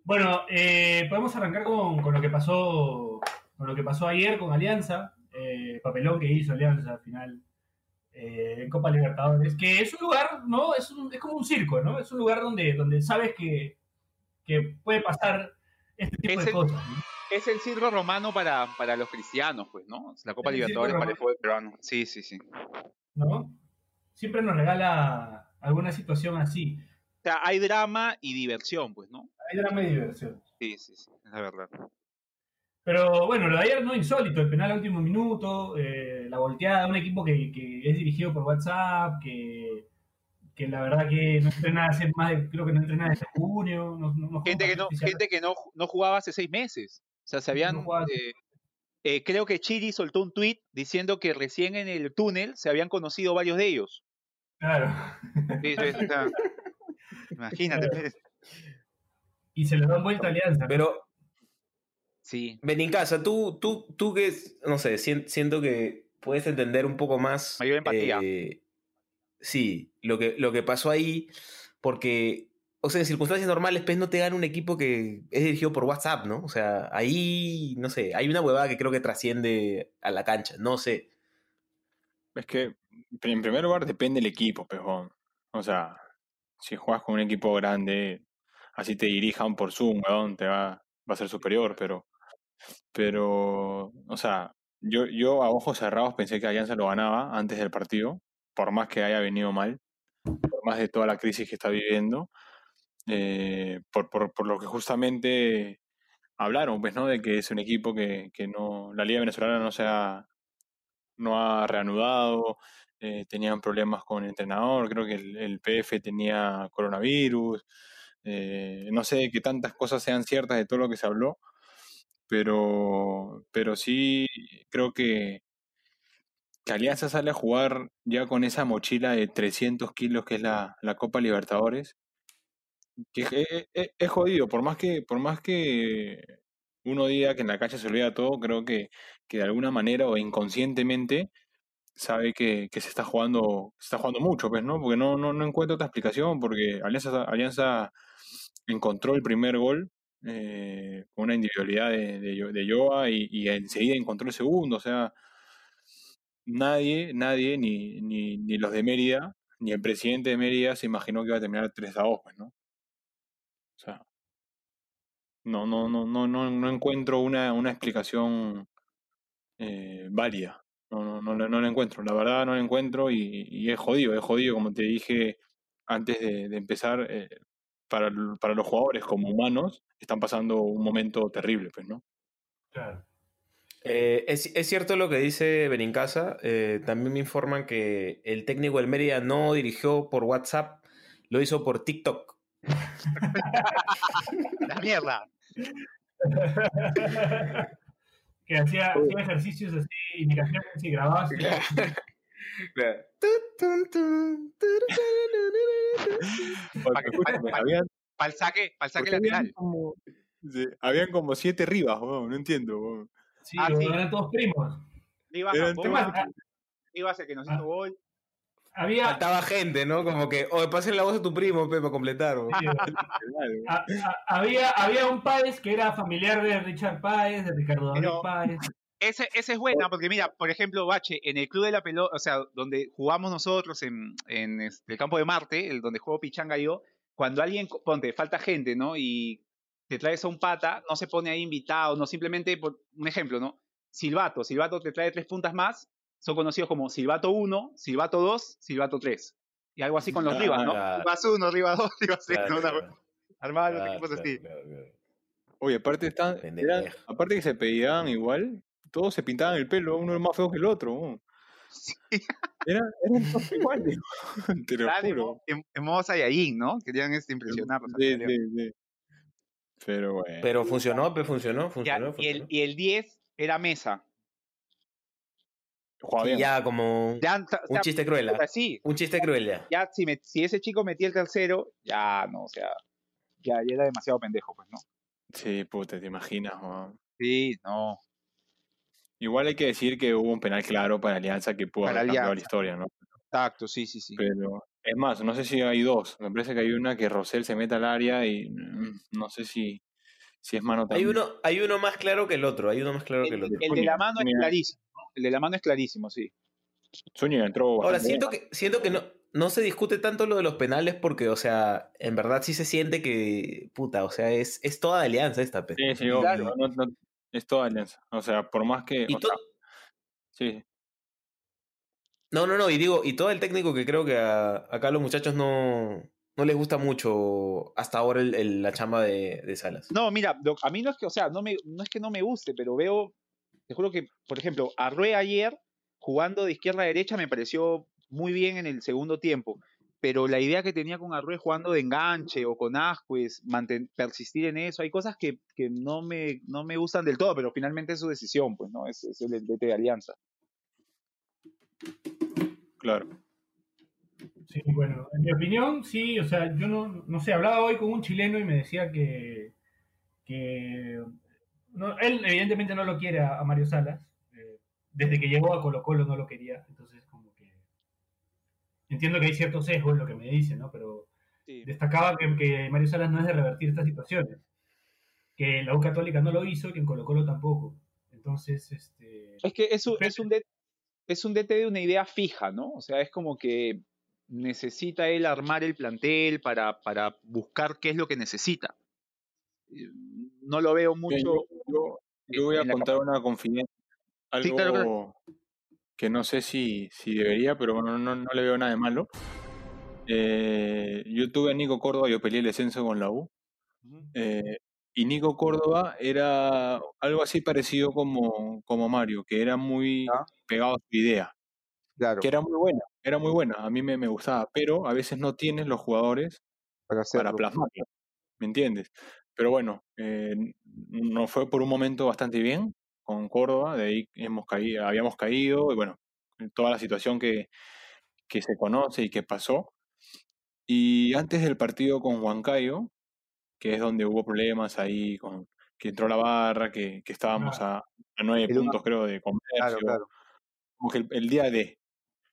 Bueno, eh, podemos arrancar con, con lo que pasó con lo que pasó ayer con Alianza, eh, papelón que hizo Alianza al final eh, en Copa Libertadores, que es un lugar, ¿no? Es, un- es como un circo, ¿no? Es un lugar donde, donde sabes que, que puede pasar este tipo Es de el- cosas. ¿no? Es el circo romano para, para los cristianos, pues, ¿no? La Copa Es el circo Libertadores para el fútbol peruano. Sí, sí, sí. ¿no? Siempre nos regala alguna situación así. O sea, hay drama y diversión, pues, ¿no? Hay drama y diversión. Sí, sí, sí, es la verdad. Pero bueno, lo de ayer no insólito, el penal a último minuto, eh, la volteada, un equipo que, que es dirigido por WhatsApp, que, que la verdad que no entrena hace más de, creo que no entrena desde junio. No, no- no Gente que no, gente que no, no jugaba hace seis meses. O sea, se habían. No eh, eh, creo que Chiri soltó un tweet diciendo que recién en el túnel se habían conocido varios de ellos. Claro. Sí, sí, sea, *laughs* imagínate. Claro. Y se le dan vuelta a Alianza. ¿no? Pero, Sí, Benincasa, tú, tú, tú que, no sé, sien- siento que puedes entender un poco más. Mayor empatía. eh, sí, lo que, lo que pasó ahí, porque, o sea, en circunstancias normales, pues no te gana un equipo que es dirigido por WhatsApp, ¿no? O sea, ahí, no sé, hay una huevada que creo que trasciende a la cancha, no sé. Es que, en primer lugar, depende del equipo, pejón. O sea, si juegas con un equipo grande, así te dirijan por Zoom, weón, te va, va a ser superior, pero, pero, o sea, yo, yo a ojos cerrados pensé que Alianza lo ganaba antes del partido, por más que haya venido mal, por más de toda la crisis que está viviendo, eh, por, por, por lo que justamente hablaron, pues, ¿no? De que es un equipo que, que no, la Liga Venezolana no se ha, no ha reanudado, eh, tenían problemas con el entrenador, creo que el, PF tenía coronavirus, eh, no sé que tantas cosas sean ciertas de todo lo que se habló, pero, pero sí creo que, que Alianza sale a jugar ya con esa mochila de 300 kilos que es la, la Copa Libertadores, que es, es- es- jodido, por más que, por más que uno diga que en la cancha se olvida todo, creo que, que de alguna manera o inconscientemente sabe que, que se está jugando, se está jugando mucho, pues, ¿no? Porque no, no, no encuentro otra explicación, porque Alianza, Alianza encontró el primer gol eh, con una individualidad de, de, Yoa y, enseguida encontró el segundo, o sea, nadie, nadie, ni, ni, ni los de Mérida, ni el presidente de Mérida se imaginó que iba a terminar 3 a 2, pues, ¿no? O sea, no, no, no, no, no, no encuentro una, una explicación eh, válida. No, no, no, no la encuentro. La verdad no la encuentro y, es jodido, es jodido, como te dije antes de, de empezar, eh, para, para los jugadores como humanos están pasando un momento terrible, pues, ¿no? Claro. Eh, es, es cierto lo que dice Benincasa. eh, también me informan que el técnico del Mérida no dirigió por WhatsApp, lo hizo por TikTok. *laughs* La mierda. *laughs* que hacía, hacía ejercicios así, indicaciones y grababa así. *laughs* Escúchame, habían, Para el saque, lateral. como, sí, habían como siete ribas, weón, no entiendo. weón. Sí, Ah, sí. eran todos primos. Rivas Eran Gamboa, todos- Rivas Rivas el que nos hizo Ah. gol. Había, Faltaba gente, ¿no? Como que, oye, pasen la voz a tu primo, pe, para completar. había, había un Páez que era familiar de Richard Páez, de Ricardo David Páez. Ese, ese es buena, porque mira, por ejemplo, Bache, en el club de la pelota, o sea, donde jugamos nosotros en, en este, el campo de Marte, el donde juego Pichanga y yo, cuando alguien, ponte, falta gente, ¿no? Y te traes a un pata, no se pone ahí invitado, no simplemente, por un ejemplo, ¿no? Silvato, Silvato te trae tres puntas más, son conocidos como Silvato 1, Silvato 2, Silvato 3. Y algo así con los Ah, Rivas, ¿no? Rivas 1, Rivas 2, *laughs* Rivas 3, Claro, ¿no? Armaban los equipos así. Oye, aparte están, eran- aparte que se pedían igual, todos se pintaban el pelo, uno era más feo que el otro. weón. *laughs* Eran, eran todos iguales, te lo juro. en, en modo Saiyajin, ¿no? Querían este, impresionarlos. Sí, sí, sí. Pero bueno. Pero funcionó, pe, funcionó, Ya, funcionó. y, el, y el 10 era Mesa. Sí, bien. ya como Ya, o sea, un chiste cruel. ¿ah? sí, Un chiste cruel ya. ya si, me- si ese chico metía el tercero, ya no, o sea, ya, ya era demasiado pendejo, pues, ¿no? Sí, puta, te imaginas. weón. Sí, no. Igual hay que decir que hubo un penal claro para Alianza que pudo Para haber cambiado la historia, ¿no? Exacto, sí, sí, sí. Pero es más, no sé si hay dos. Me parece que hay una que Rosell se mete al área y mm, no sé si, si es mano Hay también. uno, hay uno más claro que el otro, hay uno más claro que El, el otro. el de la mano es clarísimo, ¿no? El de la mano es clarísimo, sí. Zúñiga entró Ahora, siento que, siento que no, no se discute tanto lo de los penales porque, o sea, en verdad sí se siente que, puta, o sea, es, es toda alianza esta. Sí, sí, obvio, Claro. no- no- es toda Alianza. O sea, por más que... Y o to- sea, sí, No, no, no, y digo, y todo el técnico que creo que a, acá a los muchachos no, no les gusta mucho hasta ahora el- el- la chamba de, de Salas. No, mira, lo- a mí no es que, o sea, no, me, no es que no me guste, pero veo, te juro que, por ejemplo, Arrué ayer, jugando de izquierda a derecha, me pareció muy bien en el segundo tiempo. Pero la idea que tenía con Arrué jugando de enganche o con Ascuez, manten- persistir en eso, hay cosas que, que no, me, no me gustan del todo, pero finalmente es su decisión, pues, ¿no? Es, es el DT de Alianza. claro. Sí, bueno, en mi opinión, sí, o sea, yo no, no sé, hablaba hoy con un chileno y me decía que, que no, él evidentemente no lo quiere a, a Mario Salas, eh, desde que llegó a Colo Colo no lo quería, entonces entiendo que hay cierto sesgo en lo que me dice, ¿no? Pero destacaba que, que Mario Salas no es de revertir estas situaciones, que la U Católica no lo hizo y que en Colo Colo tampoco, entonces, este... Es que es un, es un, DT, es un DT de una idea fija, ¿no? O sea, es como que necesita él armar el plantel para, para buscar qué es lo que necesita. Eh, No lo veo mucho. Yo, yo- yo voy a contar una confidencia. Algo Sí, claro, claro. Que no sé si, si debería, pero bueno, no, no le veo nada de malo. Eh, yo tuve a Nico Córdoba, yo peleé el descenso con la U. eh, y Nico Córdoba era algo así parecido como, como Mario, que era muy Ah. pegado a su idea, Claro, que era muy buena, era muy buena, a mí me, me gustaba, pero a veces no tienes los jugadores para para ¿me entiendes? Pero bueno, eh, nos fue por un momento bastante bien con Córdoba, de ahí hemos caído, habíamos caído, y bueno, toda la situación que, que se conoce y que pasó. Y antes del partido con Huancayo, que es donde hubo problemas ahí con que entró la barra, que, que estábamos a, a nueve puntos creo de comercio, Claro, claro. como que el, el día de,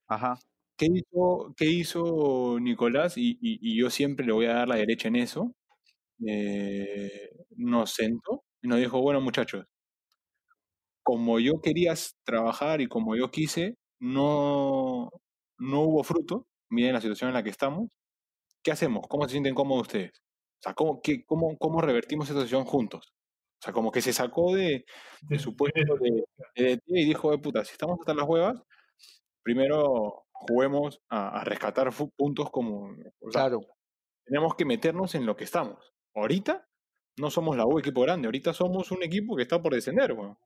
Ajá. ¿Qué hizo, qué hizo Nicolás? Y, y- y yo siempre le voy a dar la derecha en eso. eh, nos sentó y nos dijo, bueno muchachos, como yo quería trabajar y como yo quise, no, no hubo fruto. Miren la situación en la que estamos. ¿Qué hacemos? ¿Cómo se sienten cómodos ustedes? O sea, ¿cómo, qué- cómo, cómo revertimos esta situación juntos? O sea, como que se sacó de, de su puesto de, de DT y dijo, "Eh, puta, si estamos hasta las huevas, primero juguemos a, a rescatar puntos como... o sea, Claro. tenemos que meternos en lo que estamos. Ahorita no somos la U equipo grande, ahorita somos un equipo que está por descender, weón.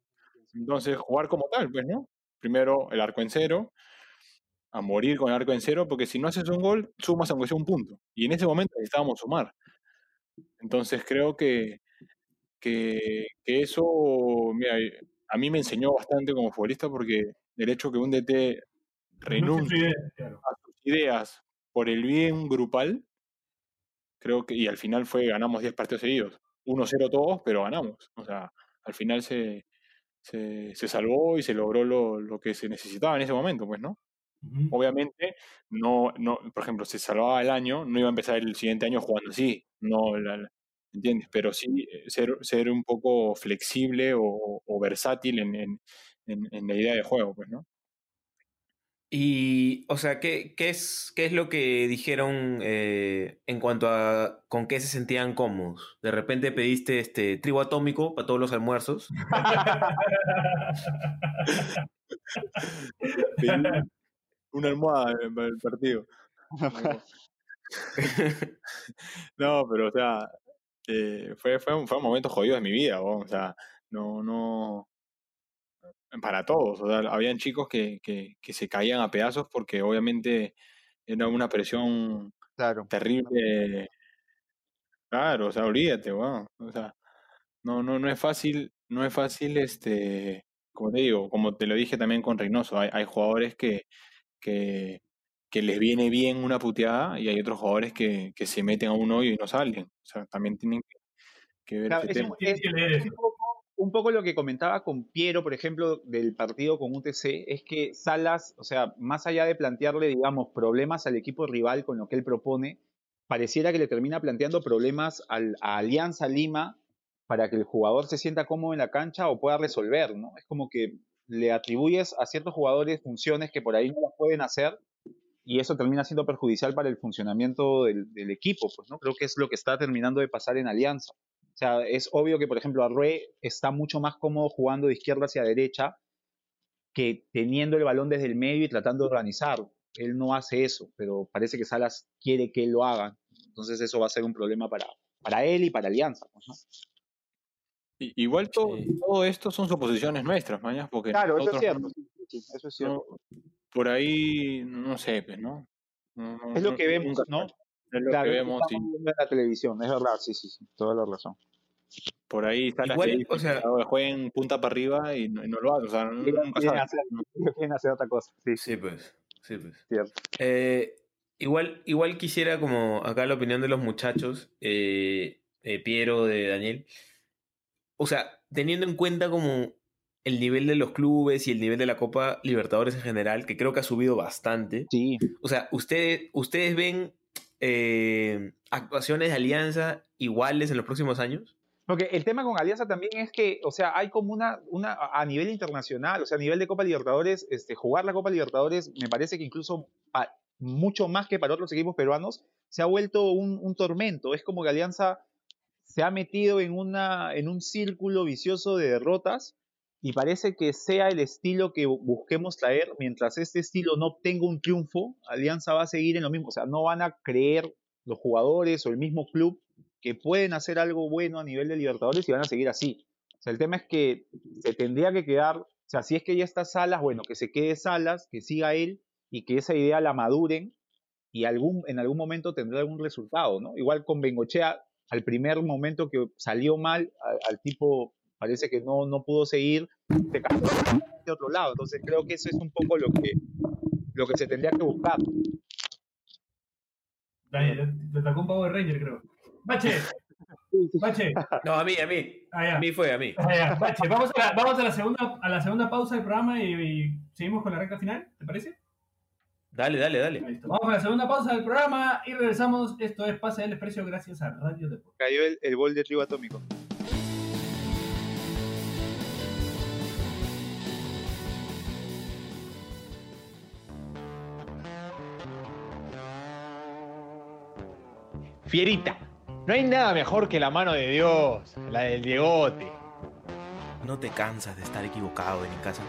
Entonces, jugar como tal, pues, ¿no? Primero el arco en cero, a morir con el arco en cero, porque si no haces un gol, sumas aunque sea un punto. Y en ese momento necesitábamos sumar. Entonces creo que, que, que eso, mira, a mí me enseñó bastante como futbolista porque el hecho que un DT renuncie claro. a sus ideas por el bien grupal, creo que, y al final fue, ganamos 10 partidos seguidos. 1-0 todos, pero ganamos. O sea, al final se, se, se salvó y se logró lo, lo que se necesitaba en ese momento, pues, ¿no? Obviamente, no, no, por ejemplo, se salvaba el año, no iba a empezar el siguiente año jugando así, no, la- la- ¿entiendes? Pero sí eh, ser, ser un poco flexible o, o versátil en, en, en- en la idea de juego, pues, ¿no? Y, o sea, ¿qué, qué es, qué es lo que dijeron eh, en cuanto a con qué se sentían cómodos? De repente pediste este trigo atómico para todos los almuerzos. Una almohada para el partido. *laughs* No, pero o sea, eh, fue, fue, un, fue un momento jodido de mi vida, o sea, no, no, para todos, o sea, habían chicos que, que, que se caían a pedazos porque obviamente era una presión Claro. terrible, claro, o sea, olvídate, weón, o sea, no, no, no es fácil, no es fácil, este, como te digo, como te lo dije también con Reynoso, hay, hay jugadores que, que, que les viene bien una puteada y hay otros jugadores que, que se meten a un hoyo y no salen. O sea, también tienen que, que ver Claro, ese es, tema. es un poco, lo que comentaba con Piero, por ejemplo, del partido con UTC, es que Salas, o sea, más allá de plantearle, digamos, problemas al equipo rival con lo que él propone, pareciera que le termina planteando problemas a Alianza Lima para que el jugador se sienta cómodo en la cancha o pueda resolver, ¿no? Es como que le atribuyes a ciertos jugadores funciones que por ahí no las pueden hacer y eso termina siendo perjudicial para el funcionamiento del, del equipo, pues, ¿no? Creo que es lo que está terminando de pasar en Alianza. O sea, es obvio que, por ejemplo, Arrué está mucho más cómodo jugando de izquierda hacia derecha que teniendo el balón desde el medio y tratando de organizar. Él no hace eso, pero parece que Salas quiere que él lo haga. Entonces eso va a ser un problema para, para él y para Alianza. pues, Igual to- Sí. todo esto son suposiciones nuestras, mañas, porque Claro, eso es cierto. sí, eso es cierto. no- por ahí, no sé, pues, ¿no? No- no- es lo no- que vemos, ¿no? Es lo Claro, que vemos y viendo en la televisión, es verdad, sí, sí, sí, toda la razón. por ahí está Igual, o sea- jueguen punta para arriba y no, y no lo hacen, o sea, no- nunca quieren sabes. hacer, quieren hacer otra cosa. Sí, sí, Sí, pues. Sí, pues. cierto. Eh, igual, igual quisiera, como acá la opinión de los muchachos, eh, eh, Piero, de Daniel. O sea, teniendo en cuenta como el nivel de los clubes y el nivel de la Copa Libertadores en general, que creo que ha subido bastante. Sí, O sea, ustedes, ustedes ven eh, actuaciones de Alianza iguales en los próximos años. Porque el tema con Alianza también es que, o sea, hay como una, una a nivel internacional, o sea, a nivel de Copa Libertadores, este, jugar la Copa Libertadores me parece que incluso mucho más que para otros equipos peruanos, se ha vuelto un, un tormento. Es como que Alianza se ha metido en, una, en un círculo vicioso de derrotas y parece que sea el estilo que bu- busquemos traer, mientras este estilo no obtenga un triunfo, Alianza va a seguir en lo mismo. O sea, no van a creer los jugadores o el mismo club que pueden hacer algo bueno a nivel de Libertadores y van a seguir así. O sea, el tema es que se tendría que quedar, o sea, si es que ya está Salas, bueno, que se quede Salas, que siga él y que esa idea la maduren y algún, en algún momento tendrá algún resultado, ¿no? Igual con Bengochea, al primer momento que salió mal, al, al tipo parece que no, no pudo seguir, se cayó de otro lado. Entonces creo que eso es un poco lo que, lo que se tendría que buscar. Dale, te atacó un Power Ranger, creo. Bache, Bache, *laughs* No, a mí, a mí. ah. A mí fue, a mí. Ah. Bache, vamos a la, vamos a la segunda, a la segunda pausa del programa y, y seguimos con la recta final, ¿te parece? Dale, dale, dale. Listo. Vamos a la segunda pausa del programa y regresamos. Esto es Pase del Desprecio gracias a Radio Deportes. Cayó el, el gol de trigo atómico. Fierita, no hay nada mejor que la mano de Dios, la del Diegote. ¿No te cansas de estar equivocado en casa?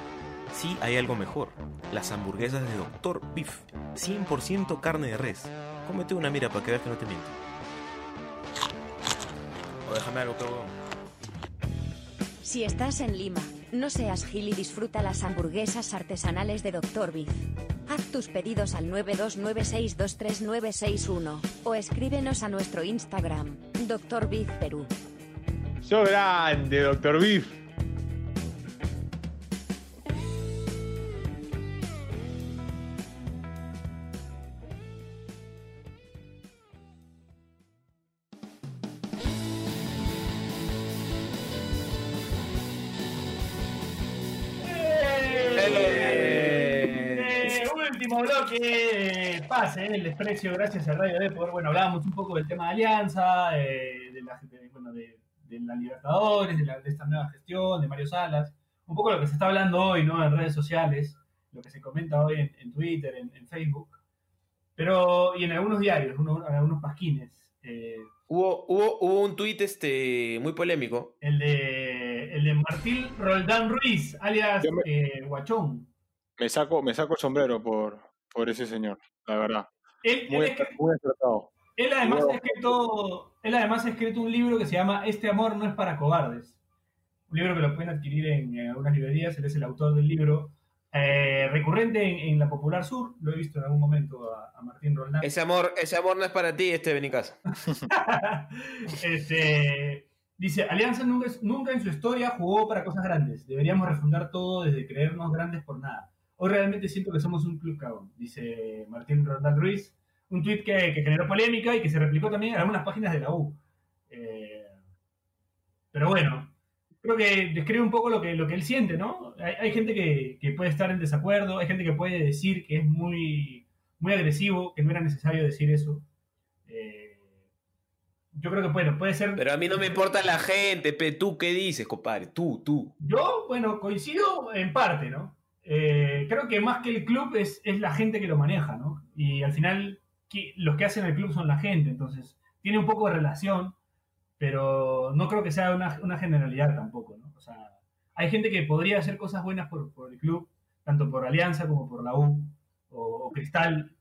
Sí, hay algo mejor. Las hamburguesas de Dr. Beef. 100% carne de res. Cómete una mira para que veas que no te miento. O déjame algo, cabrón. Si estás en Lima, no seas gil y disfruta las hamburguesas artesanales de Dr. Beef. Haz tus pedidos al 929623961 o escríbenos a nuestro Instagram, Dr. Beef Perú. ¡Sos grande, Doctor Beef! Pase el desprecio gracias a Radio Depor. Bueno, hablábamos un poco del tema de Alianza, eh, de, la, de- bueno, de, de la Libertadores, de, la- de esta nueva gestión, de Mario Salas, un poco lo que se está hablando hoy ¿no? en redes sociales, lo que se comenta hoy en, en Twitter, en, en Facebook, pero y en algunos diarios, uno- en algunos pasquines. eh, Hubo, hubo, hubo un tuit este, muy polémico. el, de, el de Martín Roldán Ruiz, alias me- eh, Guachón. Me saco, me saco el sombrero por, por ese señor, la verdad. Él, él Muy, es que- muy acertado. Él además, ha escrito, él además ha escrito un libro que se llama Este amor no es para cobardes. Un libro que lo pueden adquirir en, en algunas librerías. Él es el autor del libro. eh, recurrente en, en la Popular Sur. Lo he visto en algún momento a, a Martín Roldán. Ese amor, ese amor no es para ti, este Benicasa. *laughs* Este, dice, Alianza nunca, nunca en su historia jugó para cosas grandes. Deberíamos refundar todo desde creernos grandes por nada. Hoy realmente siento que somos un club cagón, dice Martín Roldán Ruiz. Un tuit que, que generó polémica y que se replicó también en algunas páginas de la U. Eh, pero bueno, creo que describe un poco lo que, lo que él siente, ¿no? Hay, hay gente que, que puede estar en desacuerdo, hay gente que puede decir que es muy, muy agresivo, que no era necesario decir eso. Eh, yo creo que bueno, puede ser. Pero a mí no me importa la gente, pe. ¿Tú qué dices, compadre? Tú, tú. Yo, bueno, coincido en parte, ¿no? Eh, creo que más que el club es, es la gente que lo maneja, ¿no? Y al final los que hacen el club son la gente, entonces tiene un poco de relación, pero no creo que sea una, una generalidad tampoco, ¿no? O sea, hay gente que podría hacer cosas buenas por, por el club, tanto por Alianza como por la U o, Cristal,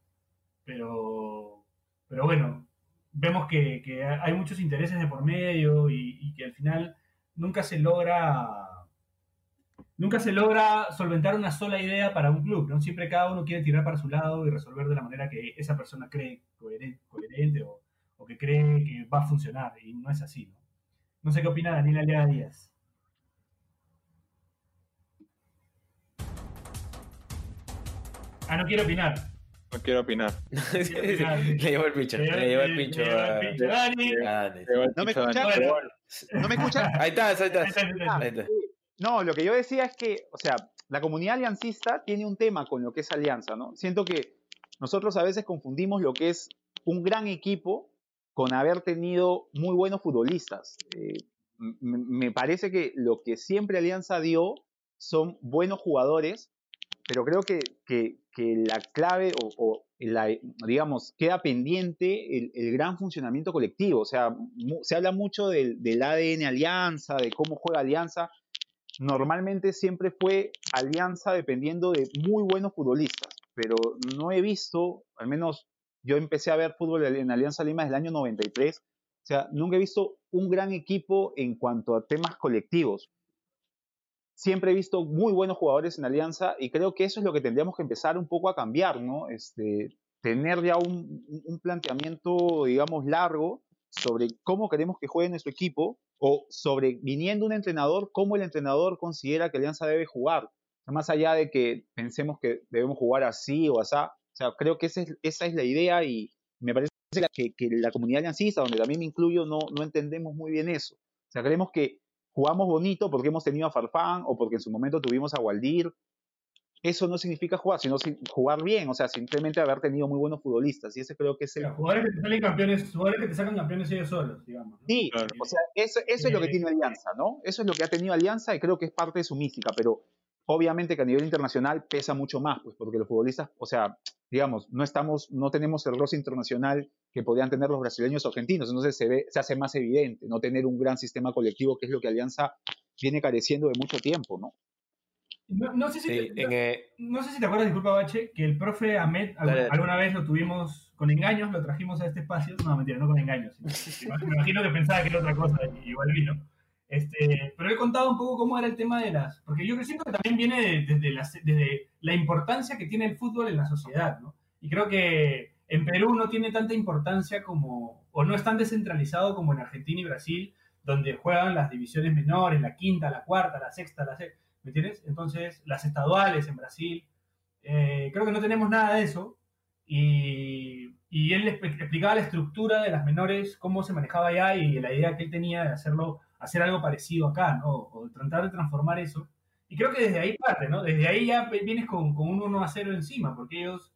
pero, pero bueno, vemos que, hay muchos intereses de por medio y que al final nunca se logra nunca se logra solventar una sola idea para un club, ¿no? Siempre cada uno quiere tirar para su lado y resolver de la manera que esa persona cree coherente, coherente o, o que cree que va a funcionar, y no es así, ¿no? No sé qué opina Daniel Alea Díaz. Ah, no quiero opinar. No quiero opinar. *laughs* le llevó el pincho, le llevó el pincho. Le el. ¿No me escuchan? Bueno, ¿No me escuchan? Ahí está, ahí está. ahí está, ahí está. No, lo que yo decía es que, o sea, la comunidad aliancista tiene un tema con lo que es alianza, ¿no? Siento que nosotros a veces confundimos lo que es un gran equipo con haber tenido muy buenos futbolistas. Eh, me parece que lo que siempre Alianza dio son buenos jugadores, pero creo que, que- la clave o, o la, digamos, queda pendiente el, gran funcionamiento colectivo. O sea, se habla mucho del ADN Alianza, de cómo juega Alianza. Normalmente siempre fue Alianza dependiendo de muy buenos futbolistas, pero no he visto, al menos yo empecé a ver fútbol en Alianza Lima desde el año 93, o sea, nunca he visto un gran equipo en cuanto a temas colectivos. Siempre he visto muy buenos jugadores en Alianza y creo que eso es lo que tendríamos que empezar un poco a cambiar, ¿no? Este, tener ya un, un- planteamiento, digamos, largo sobre cómo queremos que juegue nuestro equipo o sobre, viniendo un entrenador, cómo el entrenador considera que Alianza debe jugar. Más allá de que pensemos que debemos jugar así o así, o sea, creo que esa es, esa es la idea y me parece que, que la comunidad aliancista, donde también me incluyo, no, no entendemos muy bien eso. O sea, creemos que jugamos bonito porque hemos tenido a Farfán o porque en su momento tuvimos a Waldir. Eso no significa jugar, sino si- jugar bien, o sea, simplemente haber tenido muy buenos futbolistas. Y ese creo que es el, Los jugadores que te salen campeones, jugadores que te sacan campeones ellos solos, digamos. ¿no? Sí, Claro. o sea, eso, eso es lo que Eh, tiene Alianza, ¿no? Eso es lo que ha tenido Alianza y creo que es parte de su mística, pero obviamente que a nivel internacional pesa mucho más, pues porque los futbolistas, o sea, digamos, no estamos, no tenemos el roce internacional que podrían tener los brasileños o argentinos, entonces se ve, se hace más evidente no tener un gran sistema colectivo, que es lo que Alianza viene careciendo de mucho tiempo, ¿no? No, no sé si Sí, te, en, eh, no sé si te acuerdas, disculpa Bache, que el profe Ahmed Dale. alguna vez lo tuvimos con engaños, lo trajimos a este espacio. No, mentira, no con engaños. sino- *laughs* me imagino que pensaba que era otra cosa igual vino. Este, pero él contaba un poco cómo era el tema de las... Porque yo siento que también viene de- desde, la, desde la importancia que tiene el fútbol en la sociedad, ¿no? Y creo que en Perú no tiene tanta importancia como... o no es tan descentralizado como en Argentina y Brasil, donde juegan las divisiones menores, la quinta, la cuarta, la sexta, la sexta. ¿Me entiendes? Entonces, las estaduales en Brasil, eh, creo que no tenemos nada de eso. Y, y él explicaba la estructura de las menores, cómo se manejaba allá y la idea que él tenía de hacerlo, hacer algo parecido acá, ¿no? O tratar de transformar eso. Y creo que desde ahí parte, ¿no? Desde ahí ya vienes con, con un 1 a 0 encima, porque ellos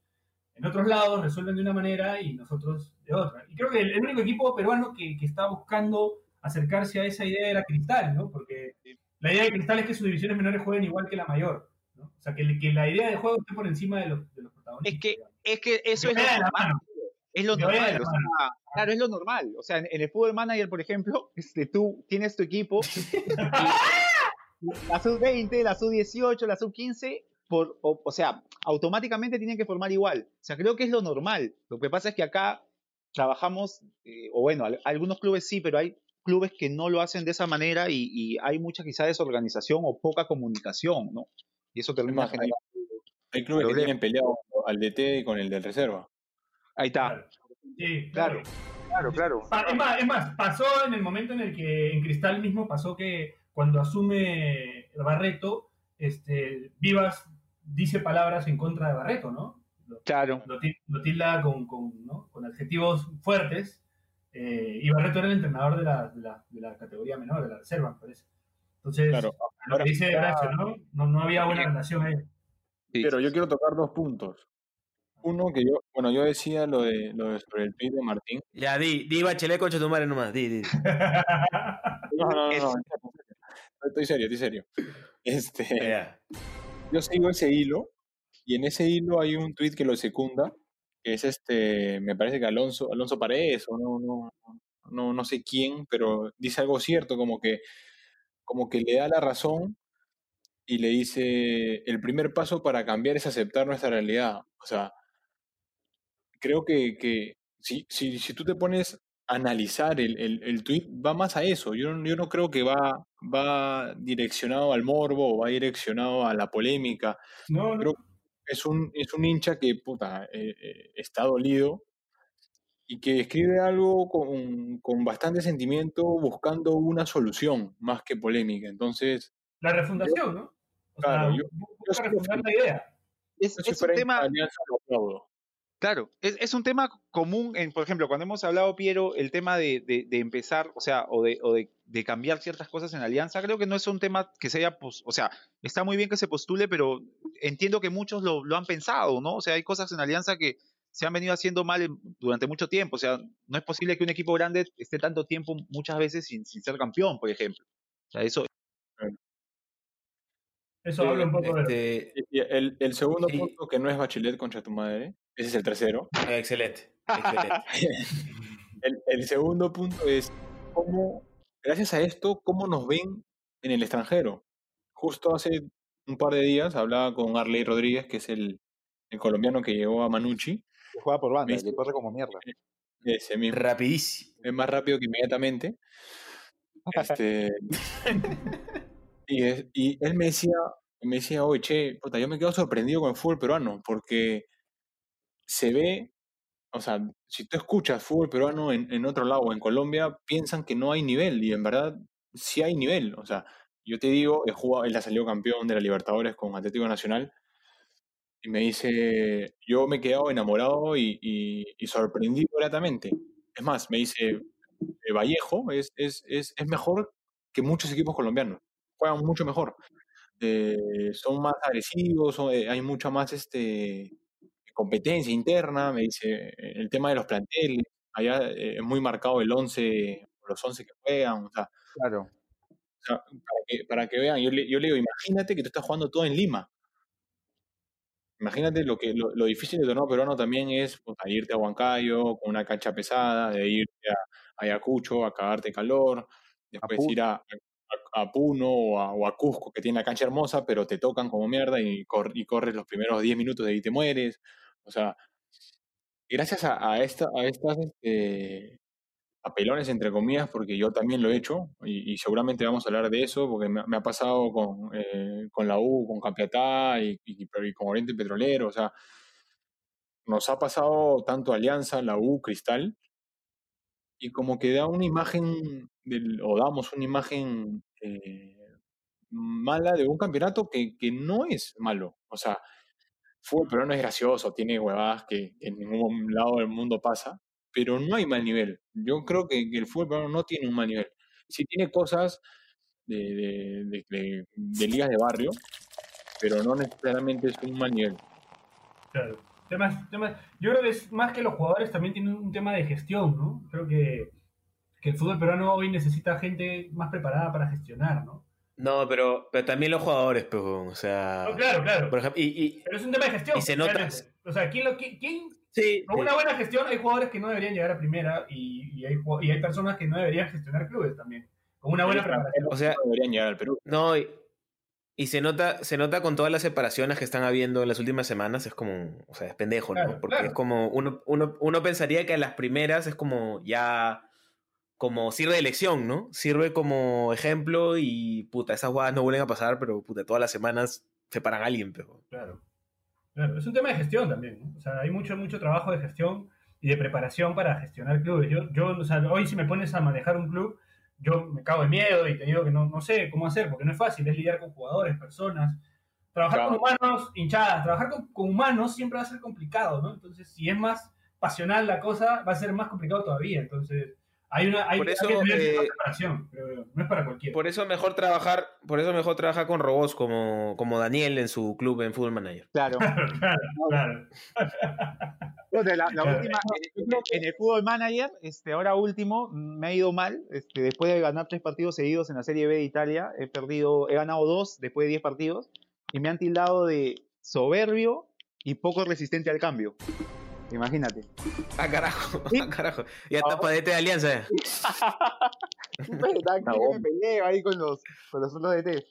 en otros lados resuelven de una manera y nosotros de otra. Y creo que el, el único equipo peruano que, que está buscando acercarse a esa idea era Cristal, ¿no? Porque la idea de Cristal es que sus divisiones menores jueguen igual que la mayor, ¿no? O sea, que, que la idea de juego esté por encima de los, de los protagonistas. Es que, es que eso Que es lo normal. Es lo Que normal, la o sea, claro, es lo normal. O sea, en, en el fútbol manager, por ejemplo, *laughs* este, tú tienes tu equipo, *laughs* la sub-20, la sub-18, la sub-15, por, o, o sea, automáticamente tienen que formar igual. O sea, creo que es lo normal. Lo que pasa es que acá trabajamos, eh, o bueno, al- algunos clubes sí, pero hay clubes que no lo hacen de esa manera y, y hay mucha quizá desorganización o poca comunicación, ¿no? Y eso termina generando... Hay clubes que tienen peleado al DT con el del reserva. Ahí está. Claro. Sí, Claro, claro, claro. Es más, es más, pasó en el momento en el que en Cristal mismo pasó que cuando asume Barreto, este, Vivas dice palabras en contra de Barreto, ¿no? Lo, Claro. lo til- lo tilda con, con, ¿no? con adjetivos fuertes. Eh, y Barreto era el entrenador de la, de, la, de la categoría menor, de la reserva, me parece. Entonces, Claro. lo que dice Horacio, ¿no? ¿no? No había buena relación ahí. Sí, Pero yo quiero tocar dos puntos. Uno que yo, bueno, yo decía lo de, lo de sobre el tweet de Martín. ya, di, di Bachelet concha tu madre nomás, di, di. *laughs* No, no, no, Es- no, estoy serio, estoy serio. Este, yo sigo ese hilo y en ese hilo hay un tweet que lo secunda, que es este, me parece que Alonso, Alonso Paredes o no, no, no, no sé quién, pero dice algo cierto, como que, como que le da la razón y le dice, el primer paso para cambiar es aceptar nuestra realidad. O sea, creo que, que si, si, si tú te pones a analizar el, el, el tweet, va más a eso. Yo, no- yo no creo que va, va direccionado al morbo o va direccionado a la polémica. No, no. Es un, es un hincha que, puta, eh, eh, está dolido y que escribe algo con, con bastante sentimiento buscando una solución más que polémica. Entonces, La refundación, ¿no? O Claro, sea, yo- yo refundar la idea. Es, yo es un tema, Alianza lo aplaudo. Claro, es, es un tema común, en, por ejemplo, cuando hemos hablado, Piero, el tema de, empezar, o sea, o, de, o de, cambiar ciertas cosas en alianza, creo que no es un tema que se haya, pos- o sea, está muy bien que se postule, pero entiendo que muchos lo, han pensado, ¿no? O sea, hay cosas en alianza que se han venido haciendo mal durante mucho tiempo, o sea, no es posible que un equipo grande esté tanto tiempo muchas veces sin, sin ser campeón, por ejemplo. O sea, eso, Eso Sí, habla un poco de... Este, y el, el segundo Sí. punto, que no es Bachelet contra tu madre, ese es el tercero. ah, excelente, excelente. *laughs* El, el segundo punto es cómo, gracias a esto, cómo nos ven en el extranjero. Justo hace un par de días hablaba con Arley Rodríguez, que es el, el colombiano que llegó a Manucci, Que juega por banda, le corre como mierda. ese mismo, Rapidísimo. es más rápido que inmediatamente. *laughs* Este, *laughs* y, es- y él me decía, me decía, oye, che, puta, yo me quedo sorprendido con el fútbol peruano, porque se ve, o sea, si tú escuchas fútbol peruano en, en otro lado, en Colombia, piensan que no hay nivel, y en verdad sí hay nivel. O sea, yo te digo, he jugado, él ha salido campeón de la Libertadores con Atlético Nacional, y me dice, yo me he quedado enamorado y, y, y sorprendido gratamente. Es más, me dice, eh, Vallejo es, es, es, es mejor que muchos equipos colombianos, juegan mucho mejor. Eh, son más agresivos, son- eh, hay mucha más este, competencia interna, me dice, eh, el tema de los planteles, allá eh, es muy marcado el 11, los 11 que juegan, o sea, Claro. o sea, para, que, para que vean, yo le, yo le digo, imagínate que tú estás jugando todo en Lima. Imagínate lo que lo, lo difícil del torneo peruano también es irte a Huancayo con una cancha pesada, de irte a, a Ayacucho a cagarte calor, después ir a, a, Puno o a, o Cusco, que tiene la cancha hermosa, pero te tocan como mierda y, cor- y corres los primeros 10 minutos de ahí te mueres. O sea, gracias a, a, esta, a estas este, papelones, entre comillas, porque yo también lo he hecho, y, seguramente vamos a hablar de eso, porque me, me ha pasado con, eh, con la U, con Capiatá y, con Oriente Petrolero, o sea, nos ha pasado tanto Alianza, la U, Cristal, y como que da una imagen, o damos una imagen eh, mala de un campeonato que, que no es malo, o sea, fútbol peruano es gracioso, tiene huevadas que, en ningún lado del mundo pasa, pero no hay mal nivel. Yo creo que, el fútbol peruano no tiene un mal nivel. Sí tiene cosas de, de- ligas de barrio, pero no necesariamente es un mal nivel. Claro. Temas, yo creo que es más que los jugadores también tienen un tema de gestión, ¿no? Creo que, que el fútbol peruano hoy necesita gente más preparada para gestionar, ¿no? No, pero, pero también los jugadores, pues, o sea. No, claro, claro. Por ejemplo, y, y- Pero es un tema de gestión. y se nota-. O sea, ¿quién, lo, quién, quién- sí, con una buena gestión hay jugadores que no deberían llegar a primera y, y hay, y hay personas que no deberían gestionar clubes también. Con una buena preparación. o sea, No deberían llegar al Perú. no, y, y se nota, se nota con todas las separaciones que están habiendo en las últimas semanas, es como, o sea, es pendejo, ¿no? Porque claro. es como, uno, uno, uno pensaría que a las primeras es como ya, como sirve de elección, ¿no? Sirve como ejemplo y puta, esas jugadas no vuelven a pasar, pero puta, todas las semanas separan a alguien, pero. Claro. Claro, es un tema de gestión también. ¿no? O sea, hay mucho, mucho trabajo de gestión y de preparación para gestionar clubes. Yo, yo o sea, hoy si me pones a manejar un club, yo me cago de miedo y te digo que no, no sé cómo hacer, porque no es fácil, es lidiar con jugadores, personas. Trabajar Claro. con humanos, hinchadas, trabajar con, con humanos siempre va a ser complicado, ¿no? Entonces, si es más pasional la cosa, va a ser más complicado todavía. Entonces, hay una hay, Por hay eso, que tener eh, preparación, pero no es para cualquiera. Por eso mejor trabajar, por eso mejor trabajar con robots como, como Daniel en su club en Football Manager. Claro. *laughs* claro, claro. Bueno, la, la Claro. última, en, en el fútbol manager, este, ahora último, me ha ido mal. Este, después de ganar tres partidos seguidos en la Serie B de Italia, he perdido, he ganado dos después de diez partidos y me han tildado de soberbio y poco resistente al cambio. Imagínate. Ah, carajo, *laughs* Sí. ah, carajo. Ya está padete de alianza. *laughs* Aquí me peleo ahí con los, con los otros DT.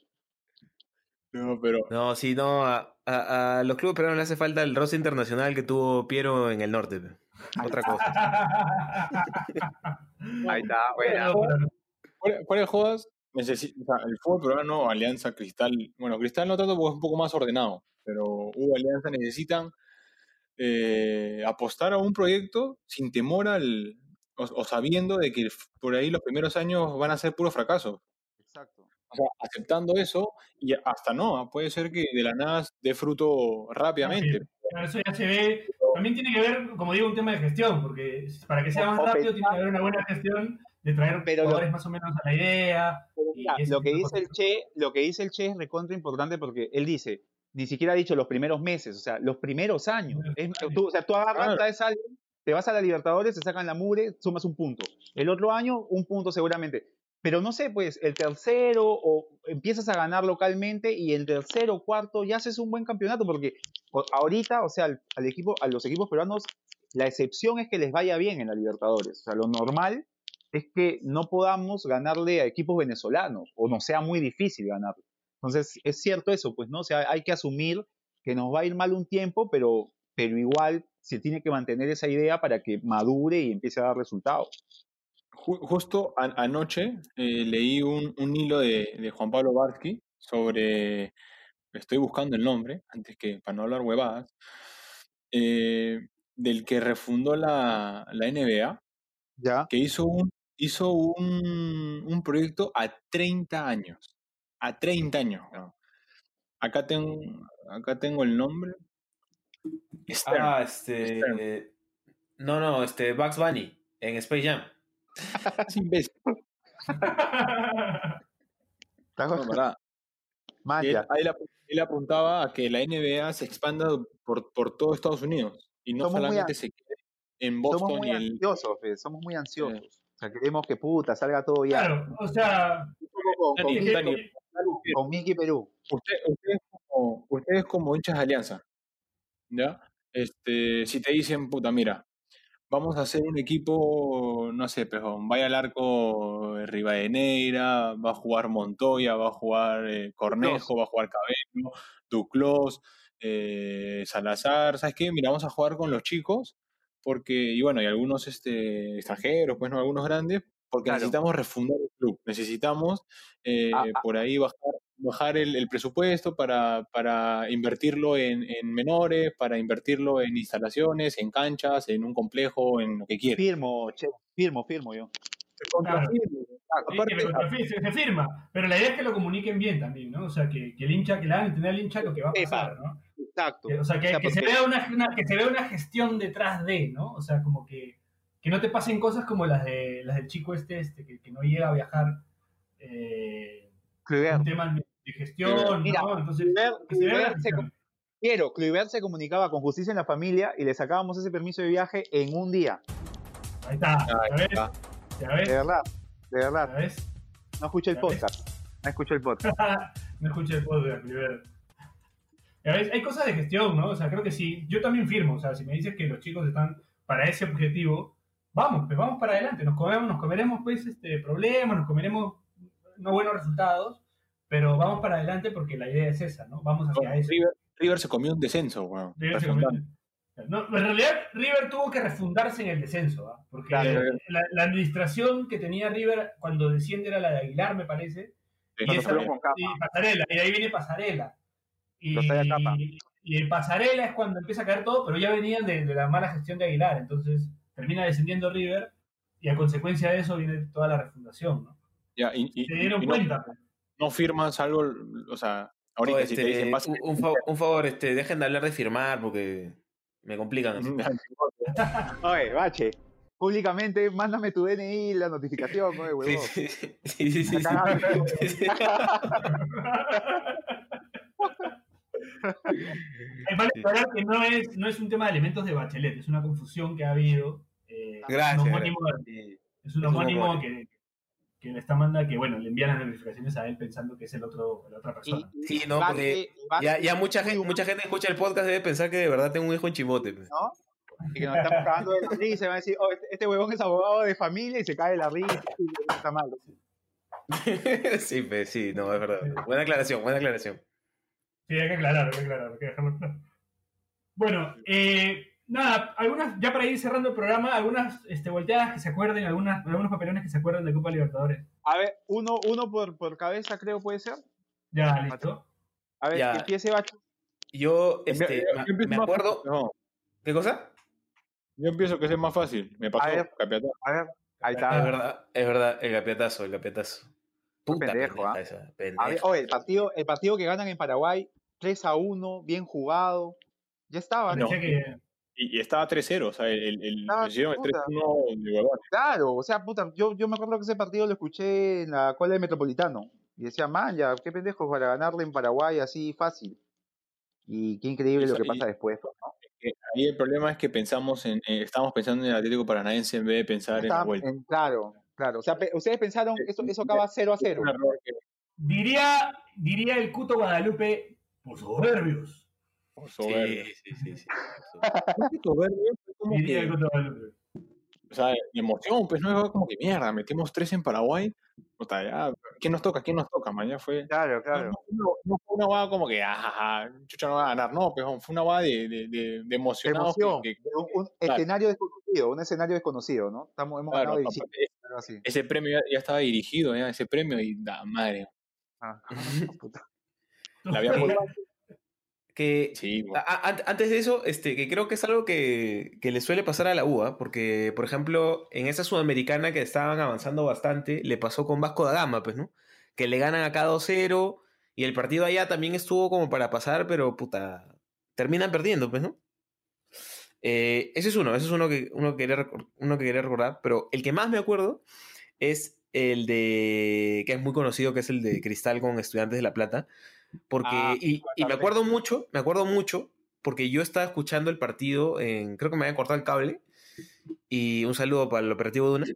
No, pero No, sí, no, a, a- a los clubes peruanos le hace falta el roce internacional que tuvo Piero en el norte. Otra cosa. *laughs* Ahí está, buena. Jodas, necesi- o sea, el fútbol peruano, Alianza, Cristal, bueno, Cristal no tanto porque es un poco más ordenado, pero U, Alianza necesitan eh, apostar a un proyecto sin temor al, o, o sabiendo de que por ahí los primeros años van a ser puro fracaso. Exacto. O sea, aceptando eso y hasta no, ah, puede ser que de la nada dé fruto rápidamente. Claro, Eso ya se ve. También tiene que ver, como digo, un tema de gestión, porque para que sea más rápido tiene que haber una buena gestión de traer Pero lo- jugadores más o menos a la idea. Lo que dice el. Che, lo que dice el Che es recontra importante porque él dice, ni siquiera ha dicho los primeros meses, o sea, los primeros años. Es- tú, o sea, tú agarras, traes a alguien, te vas a la Libertadores, te sacan la mure, sumas un punto. El otro año, un punto seguramente. pero no sé, pues el tercero o empiezas a ganar localmente y el tercero o cuarto ya haces un buen campeonato porque ahorita, o sea, al, al equipo, a los equipos peruanos, la excepción es que les vaya bien en la Libertadores. O sea, lo normal es que no podamos ganarle a equipos venezolanos o no sea muy difícil ganarle. Entonces, es cierto eso, pues, ¿no? O sea, hay que asumir que nos va a ir mal un tiempo, pero, pero igual se tiene que mantener esa idea para que madure y empiece a dar resultados. Ju- justo an- anoche eh, leí un, un hilo de, de Juan Pablo Barsky sobre, estoy buscando el nombre, antes que para no hablar huevadas, eh, del que refundó la, la NBA, ¿Ya? que hizo un, hizo un, un proyecto a 30 años. A 30 años. ¿no? Acá, tengo, acá tengo el nombre. Stern. Ah, este. No, no, este, Bugs Bunny en Space Jam. *laughs* Es imbécil. *laughs* No, él, él apuntaba a que la NBA se expanda por, por todo Estados Unidos y no Somos solamente se quede en Somos Boston muy y el... ansiosos, fe, somos muy ansiosos. O sea, queremos que puta salga todo ya. Claro, o sea, Con, con, Dani, Dani, con Mickey Perú. usted- ustedes, como, ustedes como hinchas de Alianza, ¿ya? Este, si te dicen, puta, mira, vamos a hacer un equipo, no sé, pero vaya al arco eh, Rivadeneira, va a jugar Montoya, va a jugar eh, Cornejo, va a jugar Cabello, Duclos, eh, Salazar, ¿sabes qué? Mira, vamos a jugar con los chicos, porque, y bueno, y algunos este, extranjeros, pues no, algunos grandes, porque Claro. necesitamos refundar el club, necesitamos eh, Ah, ah. por ahí bajar, bajar el, el presupuesto para, para invertirlo en, en menores, para invertirlo en instalaciones, en canchas, en un complejo, en lo que quieras. Firmo, che, firmo, firmo yo. Claro. Aparte, Sí, se, se firma, pero la idea es que lo comuniquen bien también, ¿no? O sea, que, que el hincha, que le hagan entender al hincha lo que va a pasar, ¿no? Exacto. Que- o sea, que, O sea, que se vea una, una- que se vea una gestión detrás de, ¿no? O sea, como que, que no te pasen cosas como las de las del chico este, este que, que no llega a viajar, eh, Kluivert. un tema de gestión, Mira, ¿no? Entonces, Kluivert- que se vea la Kluivert se gestión. Quiero, Kluivert se comunicaba con Justicia en la Familia y le sacábamos ese permiso de viaje en un día. Ahí está, ¿ya Ahí ves? está. ¿Ya De verdad, de ¿Ya verdad. ves? No escucho el ¿Ya ves? podcast. No escucho el podcast. no escuché el podcast, *laughs* Cliver. Ya ves, Hay cosas de gestión, ¿no? O sea, creo que sí. Yo también firmo. O sea, si me dices que los chicos están para ese objetivo, vamos, pues vamos para adelante. Nos comemos, nos comeremos, pues, este, problemas, nos comeremos no buenos resultados, pero vamos para adelante porque la idea es esa, ¿no? Vamos hacia eso. River, River se comió un descenso, weón. River se convierte- No, en realidad, River tuvo que refundarse en el descenso, ¿ah? porque Claro. la, la administración que tenía River cuando desciende era la de Aguilar, me parece, Sí, y, esa- con y Pasarela, y de ahí viene Pasarela. Y, y en Pasarela es cuando empieza a caer todo, pero ya venían de, de la mala gestión de Aguilar, entonces termina descendiendo River y a consecuencia de eso viene toda la refundación, ¿no? Ya, y, y- Se dieron y no, cuenta. pues. no firmas algo, o sea, ahorita O, si te este, dicen a- un, un fa- un favor, este, dejen de hablar de firmar porque me complican. así. *laughs* Oye, Bache, públicamente mándame tu DNI y la notificación, oye, Sí, huevón. sí, sí, sí, sí, *laughs* *laughs* Sí. Que no es, no es un tema de elementos de Bachelet, es una confusión que ha habido. eh, Gracias. un homónimo, gracias. es un homónimo que, que le está mandando, que bueno, le envían las notificaciones a él pensando que es el otro, la otra persona. y Sí, no, porque Ya, ya mucha gente, mucha gente escucha el podcast y debe pensar que de verdad tengo un hijo en chimote. pues. ¿no? Y que nos estamos cagando de la risa y se va a decir, oh, este, este huevón es abogado de familia y se cae de la risa y está mal. *laughs* sí, pues, sí, no, es verdad. Buena aclaración, buena aclaración. Sí, hay que aclarar, hay que aclarar, hay que dejarlo claro. Bueno, eh, nada, algunas, ya para ir cerrando el programa, algunas este, volteadas que se acuerden, algunas, algunos papelones que se acuerden de Copa Libertadores. A ver, uno, uno por, por cabeza creo puede ser. Ya, listo. A ver, Ya. que empiece Bache. Yo, este, yo me- empiezo acuerdo. No, ¿Qué cosa? yo pienso que es más fácil. Me pasó, A ver. Capiatá. A ver, ahí Es está. verdad, es verdad, el gapiatazo, el gapiatazo. Puta pendejo, pendeja ¿ah? esa, A ver, oye, el partido, el partido que ganan en Paraguay, 3 a 1, bien jugado. Ya estaba, ¿no? Que, Y, y estaba 3-0, o sea, el, el, el- Ah, el puta. 3-1 de huevones. Claro, o sea, puta, yo, yo me acuerdo que ese partido lo escuché en la cola del Metropolitano. Y decía, man, ya, qué pendejos para ganarle en Paraguay así fácil. Y qué increíble lo que Y- pasa después, ¿no? Ahí el problema es que pensamos en, eh, estamos pensando en el Atlético Paranaense en vez de pensar en la Está- vuelta. en- claro, Claro, o sea, pe- ustedes pensaron, eso, eso acaba 0 a 0. Un error que Diría, diría el Cuto Guadalupe, por soberbios. por Sí, soberbio. sí, sí, sí. Como que- Guadalupe. o sea, de emoción, pues no es como que mierda, metimos tres en Paraguay. Puta, ya, ¿quién nos toca? ¿Quién nos toca? Man? Ya fue. Claro, No, claro. no, no fue una guada como que, ajaja, chucha no va a ganar, no, pero fue una guada de, de, de, de emocionados que- Emoción. que, Un, un Claro. escenario desconocido, un escenario desconocido, ¿no? Estamos, hemos claro, ganado algo así. ese premio ya, ya estaba dirigido, ya, ese premio, y da madre. Ah, *laughs* puta. La había *laughs* Que Sí, a- a- an- antes de eso, este, que creo que es algo que, que le suele pasar a la UA, porque, por ejemplo, en esa sudamericana que estaban avanzando bastante, le pasó con Vasco da Gama, pues, ¿no? Que le ganan acá 2-0 y el partido allá también estuvo como para pasar, pero puta, terminan perdiendo, pues, ¿no? Eh, ese es uno, ese es uno que, uno, que quería, uno que quería recordar, pero el que más me acuerdo es el de, que es muy conocido, que es el de Cristal con Estudiantes de La Plata, porque, Ah, y, y me acuerdo mucho, me acuerdo mucho, porque yo estaba escuchando el partido, en, creo que me había cortado el cable, y un saludo para el operativo Duna,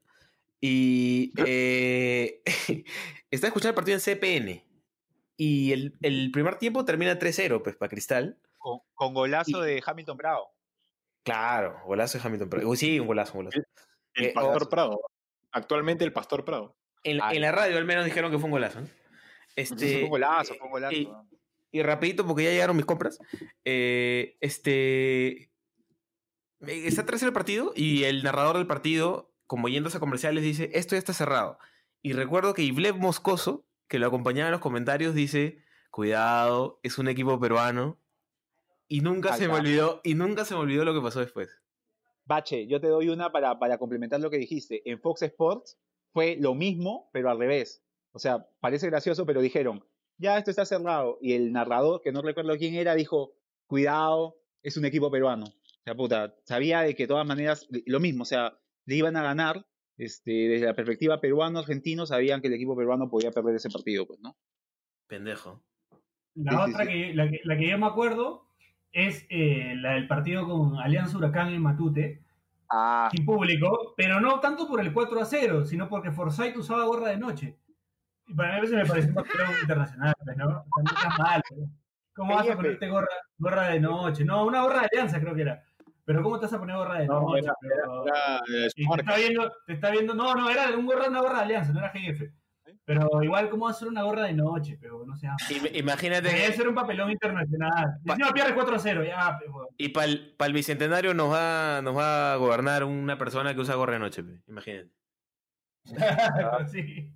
y eh, *laughs* estaba escuchando el partido en CPN, y el, el primer tiempo termina 3-0, pues, para Cristal, Con, con golazo Y- de Hamilton Bravo. Claro, golazo de Hamilton. Prado. Sí, un golazo, un golazo. el Eh, Pastor Prado. Actualmente el Pastor Prado. En, Ah, en la radio al menos dijeron que fue un golazo. ¿no? Este, y-. Y rapidito, porque ya llegaron mis compras. eh, este. eh, Está tercero el partido y el narrador del partido, como yéndose a comerciales, dice: Esto ya está cerrado. Y recuerdo que Ivlev Moscoso, que lo acompañaba en los comentarios, dice: Cuidado, es un equipo peruano. Y nunca se me olvidó, y nunca se me olvidó lo que pasó después. Bache, yo te doy una para, para complementar lo que dijiste. En Fox Sports fue lo mismo, pero al revés. O sea, parece gracioso, pero dijeron, ya esto está cerrado. Y el narrador, que no recuerdo quién era, dijo, cuidado, es un equipo peruano. O sea, puta, sabía de que de todas maneras, lo mismo, o sea, le iban a ganar. Este, desde la perspectiva peruano-argentino, sabían que el equipo peruano podía perder ese partido, pues, ¿no? Pendejo. La Sí, sí, otra sí. Que, la, que, la que yo me acuerdo es eh, la del partido con Alianza Huracán en Matute, Ah, sin público, pero no tanto por el 4 a 0, sino porque Forsyth usaba gorra de noche. Y para mí a veces me pareció un papelón internacional, pues, ¿no? O sea, no está mal. pues. ¿Cómo vas a Felipe. ponerte gorra, gorra de noche? No, una gorra de Alianza creo que era. Pero ¿cómo te vas a poner gorra de No, noche? era- Pero- Era te está viendo, te está viendo, no, no, era un gorra, una gorra de Alianza, no era GF. Pero igual, ¿cómo va a ser una gorra de noche? Pero no sé. Im- Imagínate Debe ser un papelón internacional. Pa- Encima pierde 4 a 0, ya, pero. Y para el, bicentenario nos va, nos va a gobernar una persona que usa gorra de noche, pe, imagínate. *laughs* sí.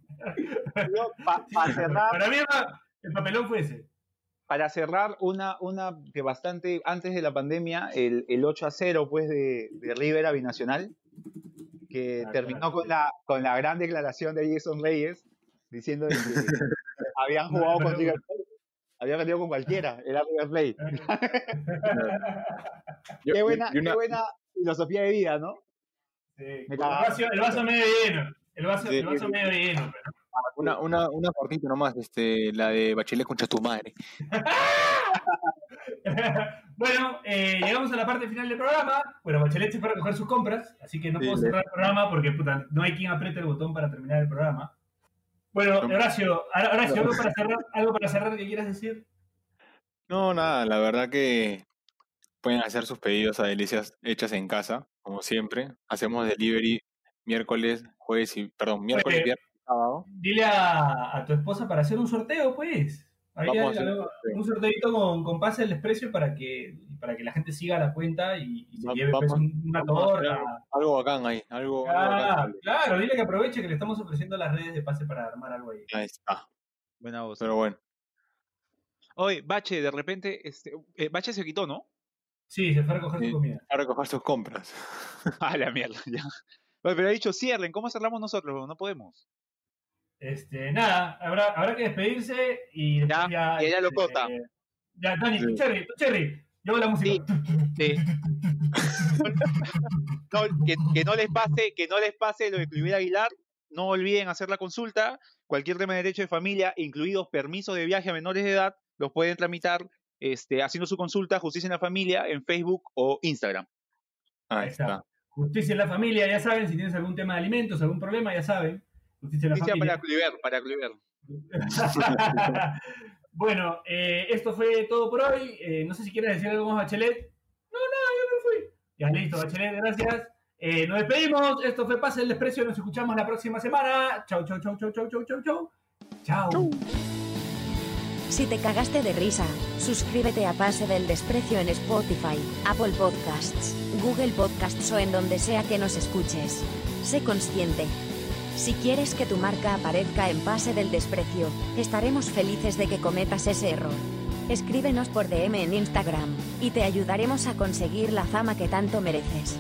para cerrar, Para mí el pa- el papelón fue ese. para cerrar, una, una que bastante antes de la pandemia, el, el 8 a 0 pues, de, de River a Binacional, que Ah, terminó claro. con la, con la gran declaración de Jason Reyes, diciendo que *laughs* habían jugado con River habían perdido con cualquiera, era River Plate. *laughs* Yo- Qué buena, una- qué buena filosofía de vida, ¿no? Sí. Me El, vaso, el vaso medio lleno. El vaso, Sí, el vaso medio lleno. pero- Una, una, una cortita nomás, este, la de Bachelet contra tu madre. *laughs* bueno, eh, llegamos a la parte final del programa. Bueno, Bachelet se fue a recoger sus compras, así que no Sí, puedo cerrar el programa porque puta, no hay quien apriete el botón para terminar el programa. Bueno, No. Horacio, Hora- *laughs* Horacio, ¿algo para cerrar, algo para cerrar que quieras decir? No, nada, la verdad que pueden hacer sus pedidos a delicias hechas en casa, como siempre. Hacemos delivery miércoles, jueves y, perdón, miércoles, Oye, viernes y sábado. Dile a, a tu esposa para hacer un sorteo, pues. Ahí Vamos a hay hacer un sorteito con, con pase del desprecio para que, para que la gente siga la cuenta y, y se Va- lleve pues, vamos- un- una a torta. Algo bacán ahí, algo, algo Ah, bacán. claro, dile que aproveche que le estamos ofreciendo las redes de pase para armar algo ahí. Ahí está. Buena voz. Pero bueno, Oye, Bache, de repente, este, eh, Bache se quitó, ¿no? Sí, se fue a recoger Sí. su comida. a recoger sus compras. *laughs* Ah, la mierda, ya. Pero ha dicho cierren, ¿cómo cerramos nosotros? No podemos. Este, nada, habrá, habrá que despedirse y Ya, ya. y ella lo este, corta. Ya, Dani, Sí. tu cherry, tu cherry. Yo hago la música. Sí. *laughs* No, que, que no les pase, que no les pase lo de Cluiver Aguilar. No olviden hacer la consulta. Cualquier tema de derecho de familia, incluidos permisos de viaje a menores de edad, los pueden tramitar este, haciendo su consulta Justicia en la Familia en Facebook o Instagram. Ahí Ahí está. está. Justicia en la familia, ya saben, si tienes algún tema de alimentos, algún problema, ya saben. Justicia en la Justicia familia. para Cluiver, para Cluiver. *laughs* bueno, eh, esto fue todo por hoy. Eh, no sé si quieres decir algo más, Bachelet. No, no, yo me fui. Ya listo, Bachelet, gracias. Eh, nos despedimos. Esto fue Pase el Desprecio. Nos escuchamos la próxima semana. Chau, chau, chau, chau, chau, chau, chau, chau. Chau. Si te cagaste de risa, suscríbete a Pase del Desprecio en Spotify, Apple Podcasts, Google Podcasts o en donde sea que nos escuches. Sé consciente. Si quieres que tu marca aparezca en Pase del Desprecio, estaremos felices de que cometas ese error. Escríbenos por DM en Instagram, y te ayudaremos a conseguir la fama que tanto mereces.